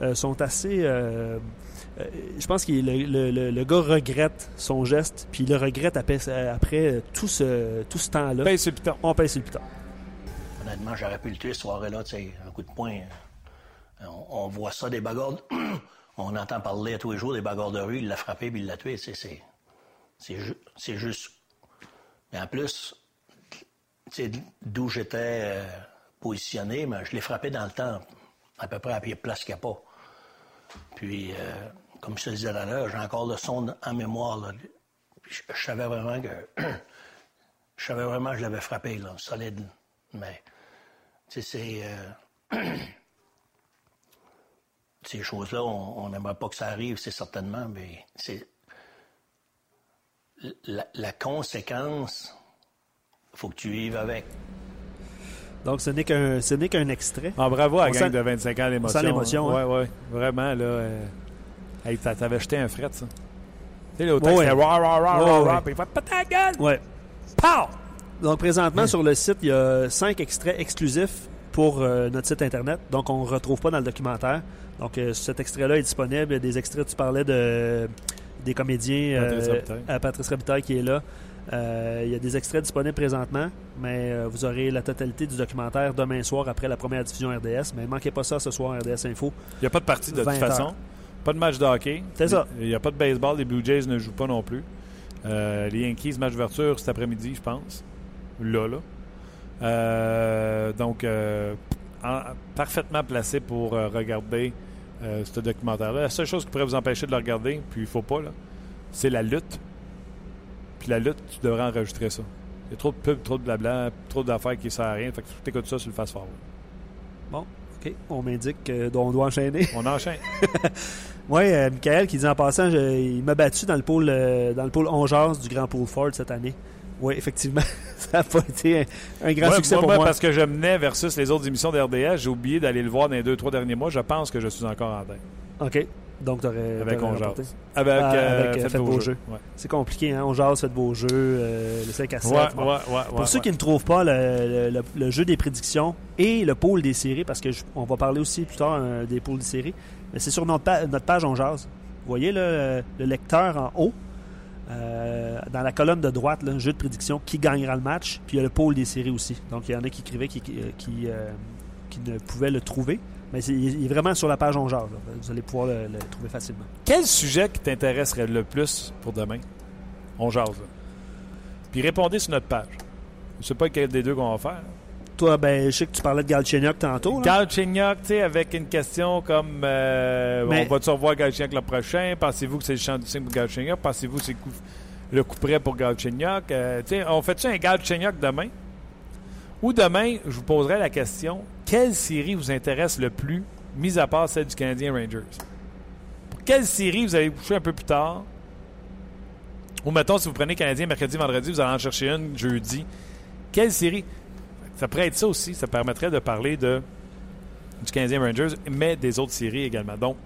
euh, sont assez. euh, euh, je pense que le, le- le- le gars regrette son geste, puis il le regrette après, après tout ce, tout ce temps-là. Paye sur le piton. On paye sur le piton. Honnêtement, j'aurais pu le tuer ce soir-là, tu sais, un coup de poing. On, on voit ça, des bagarres. (clears throat) on entend parler à tous les jours des bagarres de rue, il l'a frappé puis il l'a tué, c'est. C'est ju- c'est juste. Mais en plus, d'où j'étais euh, positionné, mais je l'ai frappé dans le temps, à peu près à pied place qu'il n'y a pas. Puis, euh, comme je te disais tout à l'heure, j'ai encore le son en mémoire. je savais vraiment que. (clears throat) je savais vraiment que je l'avais frappé, là, solide. Mais, tu sais, c'est. euh, (clears throat) ces choses-là, on n'aimerait pas que ça arrive, c'est certainement, mais c'est. La, la conséquence, faut que tu vives avec. Donc, ce n'est qu'un ce n'est qu'un extrait. Ah, bravo à la gang sent- de 25 ans l'émotion. sent l'émotion, Ouais, hein. ouais. Vraiment, là. euh, Hey, t'a- t'avais jeté un fret, ça. Tu sais, l'autre, Ouais, c'était ouais. rah, rah, rah, Ouais, rah, ouais. rah, puis il fait Pète ta gueule! Ouais. Pow! Donc, présentement, sur le site, il y a cinq extraits exclusifs pour euh, notre site Internet. Donc, on ne retrouve pas dans le documentaire. Donc, euh, cet extrait-là est disponible. Il y a des extraits, tu parlais de, des comédiens. Patrice euh, Robitaille. à Patrice Robitaille qui est là. Euh, il y a des extraits disponibles présentement, mais euh, vous aurez la totalité du documentaire demain soir après la première diffusion RDS. Mais manquez pas ça ce soir, RDS Info. Il n'y a pas de partie de toute 20 heures. façon. Pas de match de hockey. C'est ça. Il n'y a pas de baseball. Les Blue Jays ne jouent pas non plus. Euh, les Yankees, match d'ouverture cet après-midi, je pense. Là, là. Euh, donc, euh, en- parfaitement placé pour euh, regarder euh, ce documentaire-là. La seule chose qui pourrait vous empêcher de le regarder, puis il faut pas, là, c'est la lutte. Puis la lutte, tu devrais enregistrer ça. Il y a trop de pubs, trop de blabla, trop d'affaires qui ne servent à rien. Fait que tu écoutes ça sur le fast-forward. Bon, OK. On m'indique qu'on doit enchaîner. On enchaîne. (laughs) Oui, euh, Michael qui dit en passant, je- il m'a battu dans le pôle euh, dans le pôle 11 du Grand Pôle Ford cette année. Oui, effectivement, (laughs) ça n'a pas été un, un grand Ouais, succès moi, pour moi, parce que je menais versus les autres émissions d'RDS, j'ai oublié d'aller le voir dans les deux, trois derniers mois. Je pense que je suis encore en tête. OK. Donc, tu aurais. Avec. Jase. Avec, Ah, euh, avec, euh, Faites Faites. Ouais. C'est compliqué, hein? On jase, faites vos jeux, le 5 à 7. Ouais, bon. ouais, ouais, Pour ceux qui ne trouvent pas le, le- le- le jeu des prédictions et le pôle des séries, parce que je- on va parler aussi plus tard des pôles des séries, mais c'est sur notre, pa- notre page On Jase. Vous voyez le, le lecteur en haut, euh, dans la colonne de droite, là, jeu de prédiction, qui gagnera le match, puis il y a le pôle des séries aussi. Donc il y en a qui écrivaient qui, qui, euh, qui ne pouvaient le trouver, mais c'est- il est vraiment sur la page On Jase. Vous allez pouvoir le, trouver facilement. Quel sujet qui t'intéresserait le plus pour demain? On jase. Puis répondez sur notre page. Je sais pas quel des deux qu'on va faire. Toi, ben, je sais que tu parlais de Galchenyuk tantôt. Galchenyuk, tu sais, avec une question comme euh, Mais- on va-tu revoir Galchenyuk le prochain? Pensez-vous que c'est le champ du signe pour Galchenyuk? Pensez-vous que c'est le coup- près pour Galchenyuk? Euh, tu sais, on fait-tu un Galchenyuk demain? Ou demain, je vous poserai la question quelle série vous intéresse le plus, mis à part celle du Canadien Rangers? Pour quelle série vous allez coucher un peu plus tard? Ou mettons, si vous prenez Canadien mercredi, vendredi, vous allez en chercher une jeudi. Quelle série? Ça pourrait être ça aussi. Ça permettrait de parler de, du Canadien Rangers, mais des autres séries également. Donc,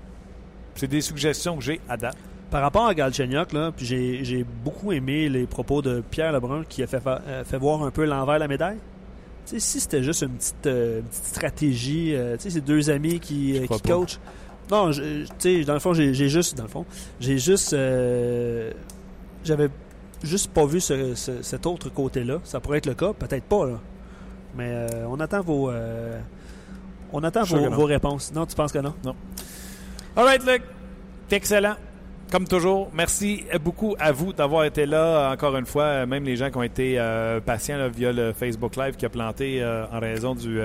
c'est des suggestions que j'ai à date. Par rapport à Galchenyuk, là, puis j'ai, j'ai beaucoup aimé les propos de Pierre Lebrun qui a fait, fa- euh, fait voir un peu l'envers de la médaille. Si c'était juste une petite, euh, une petite stratégie, euh, tu sais, c'est deux amis qui, qui coachent. Non, tu sais, dans le fond, j'ai, j'ai juste, dans le fond, j'ai juste, j'avais juste pas vu ce- ce- cet autre côté-là. Ça pourrait être le cas, peut-être pas, là. Mais euh, on attend vos, euh, on attend vos, non. réponses. Non, tu penses que non? All right, Luc. Excellent. Comme toujours, merci beaucoup à vous d'avoir été là encore une fois. Même les gens qui ont été euh, patients là, via le Facebook Live qui a planté en raison du,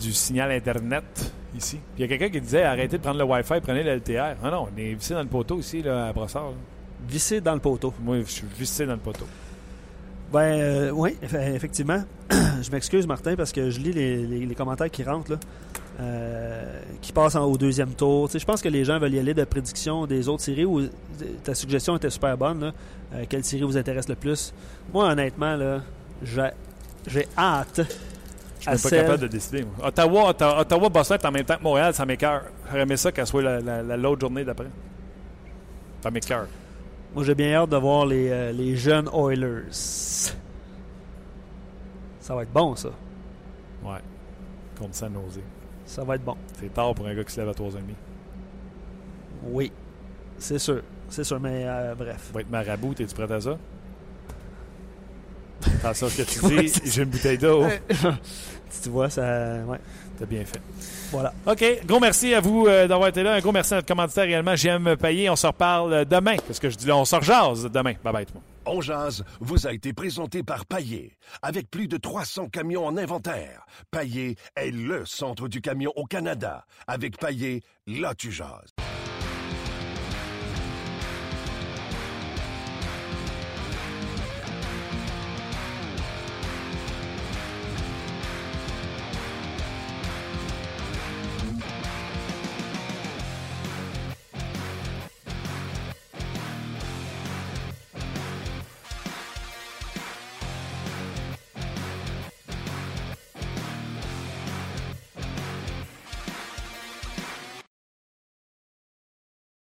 du signal Internet ici. Puis il y a quelqu'un qui disait arrêtez de prendre le Wi-Fi, prenez le LTR. Ah non, on est vissé dans le poteau ici là, à Brossard. là. Vissé dans le poteau. Moi, je suis vissé dans le poteau. Ben oui, effectivement. (clears throat) je m'excuse Martin parce que je lis les, les- les commentaires qui rentrent là, euh, qui passent en- au deuxième tour. Tu sais, je pense que les gens veulent y aller de prédiction des autres séries où ta suggestion était super bonne. là. Euh, quelle série vous intéresse le plus? Moi honnêtement là, j'ai j'ai hâte. Je suis pas celle- capable de décider. moi. Ottawa, Ottawa, Ottawa, Boston est en même temps que Montréal, ça m'écœure. J'aurais aimé ça qu'elle soit la- la- la- l'autre journée d'après. Ça m'écœure. Moi j'ai bien hâte de voir les, euh, les jeunes Oilers. Ça va être bon ça. Ouais. Contre San Jose. Ça va être bon. C'est tard pour un gars qui se lève à 3h30. Oui, c'est sûr, c'est sûr. Mais euh, bref. Ça va être marabout, es-tu prêt à ça? (laughs) Attention à ce que tu dis. J'ai une bouteille d'eau. (laughs) tu vois, ça. Ouais. T'as bien fait. Voilà. OK. Gros merci à vous euh, d'avoir été là. Un gros merci à notre commanditaire également. J'aime payer. On se reparle euh, demain. Parce que je dis là, on se rejase demain. Bye bye tout le monde. On jase vous a été présenté par Paillé. Avec plus de 300 camions en inventaire, Paillé est le centre du camion au Canada. Avec Paillé, là tu jases.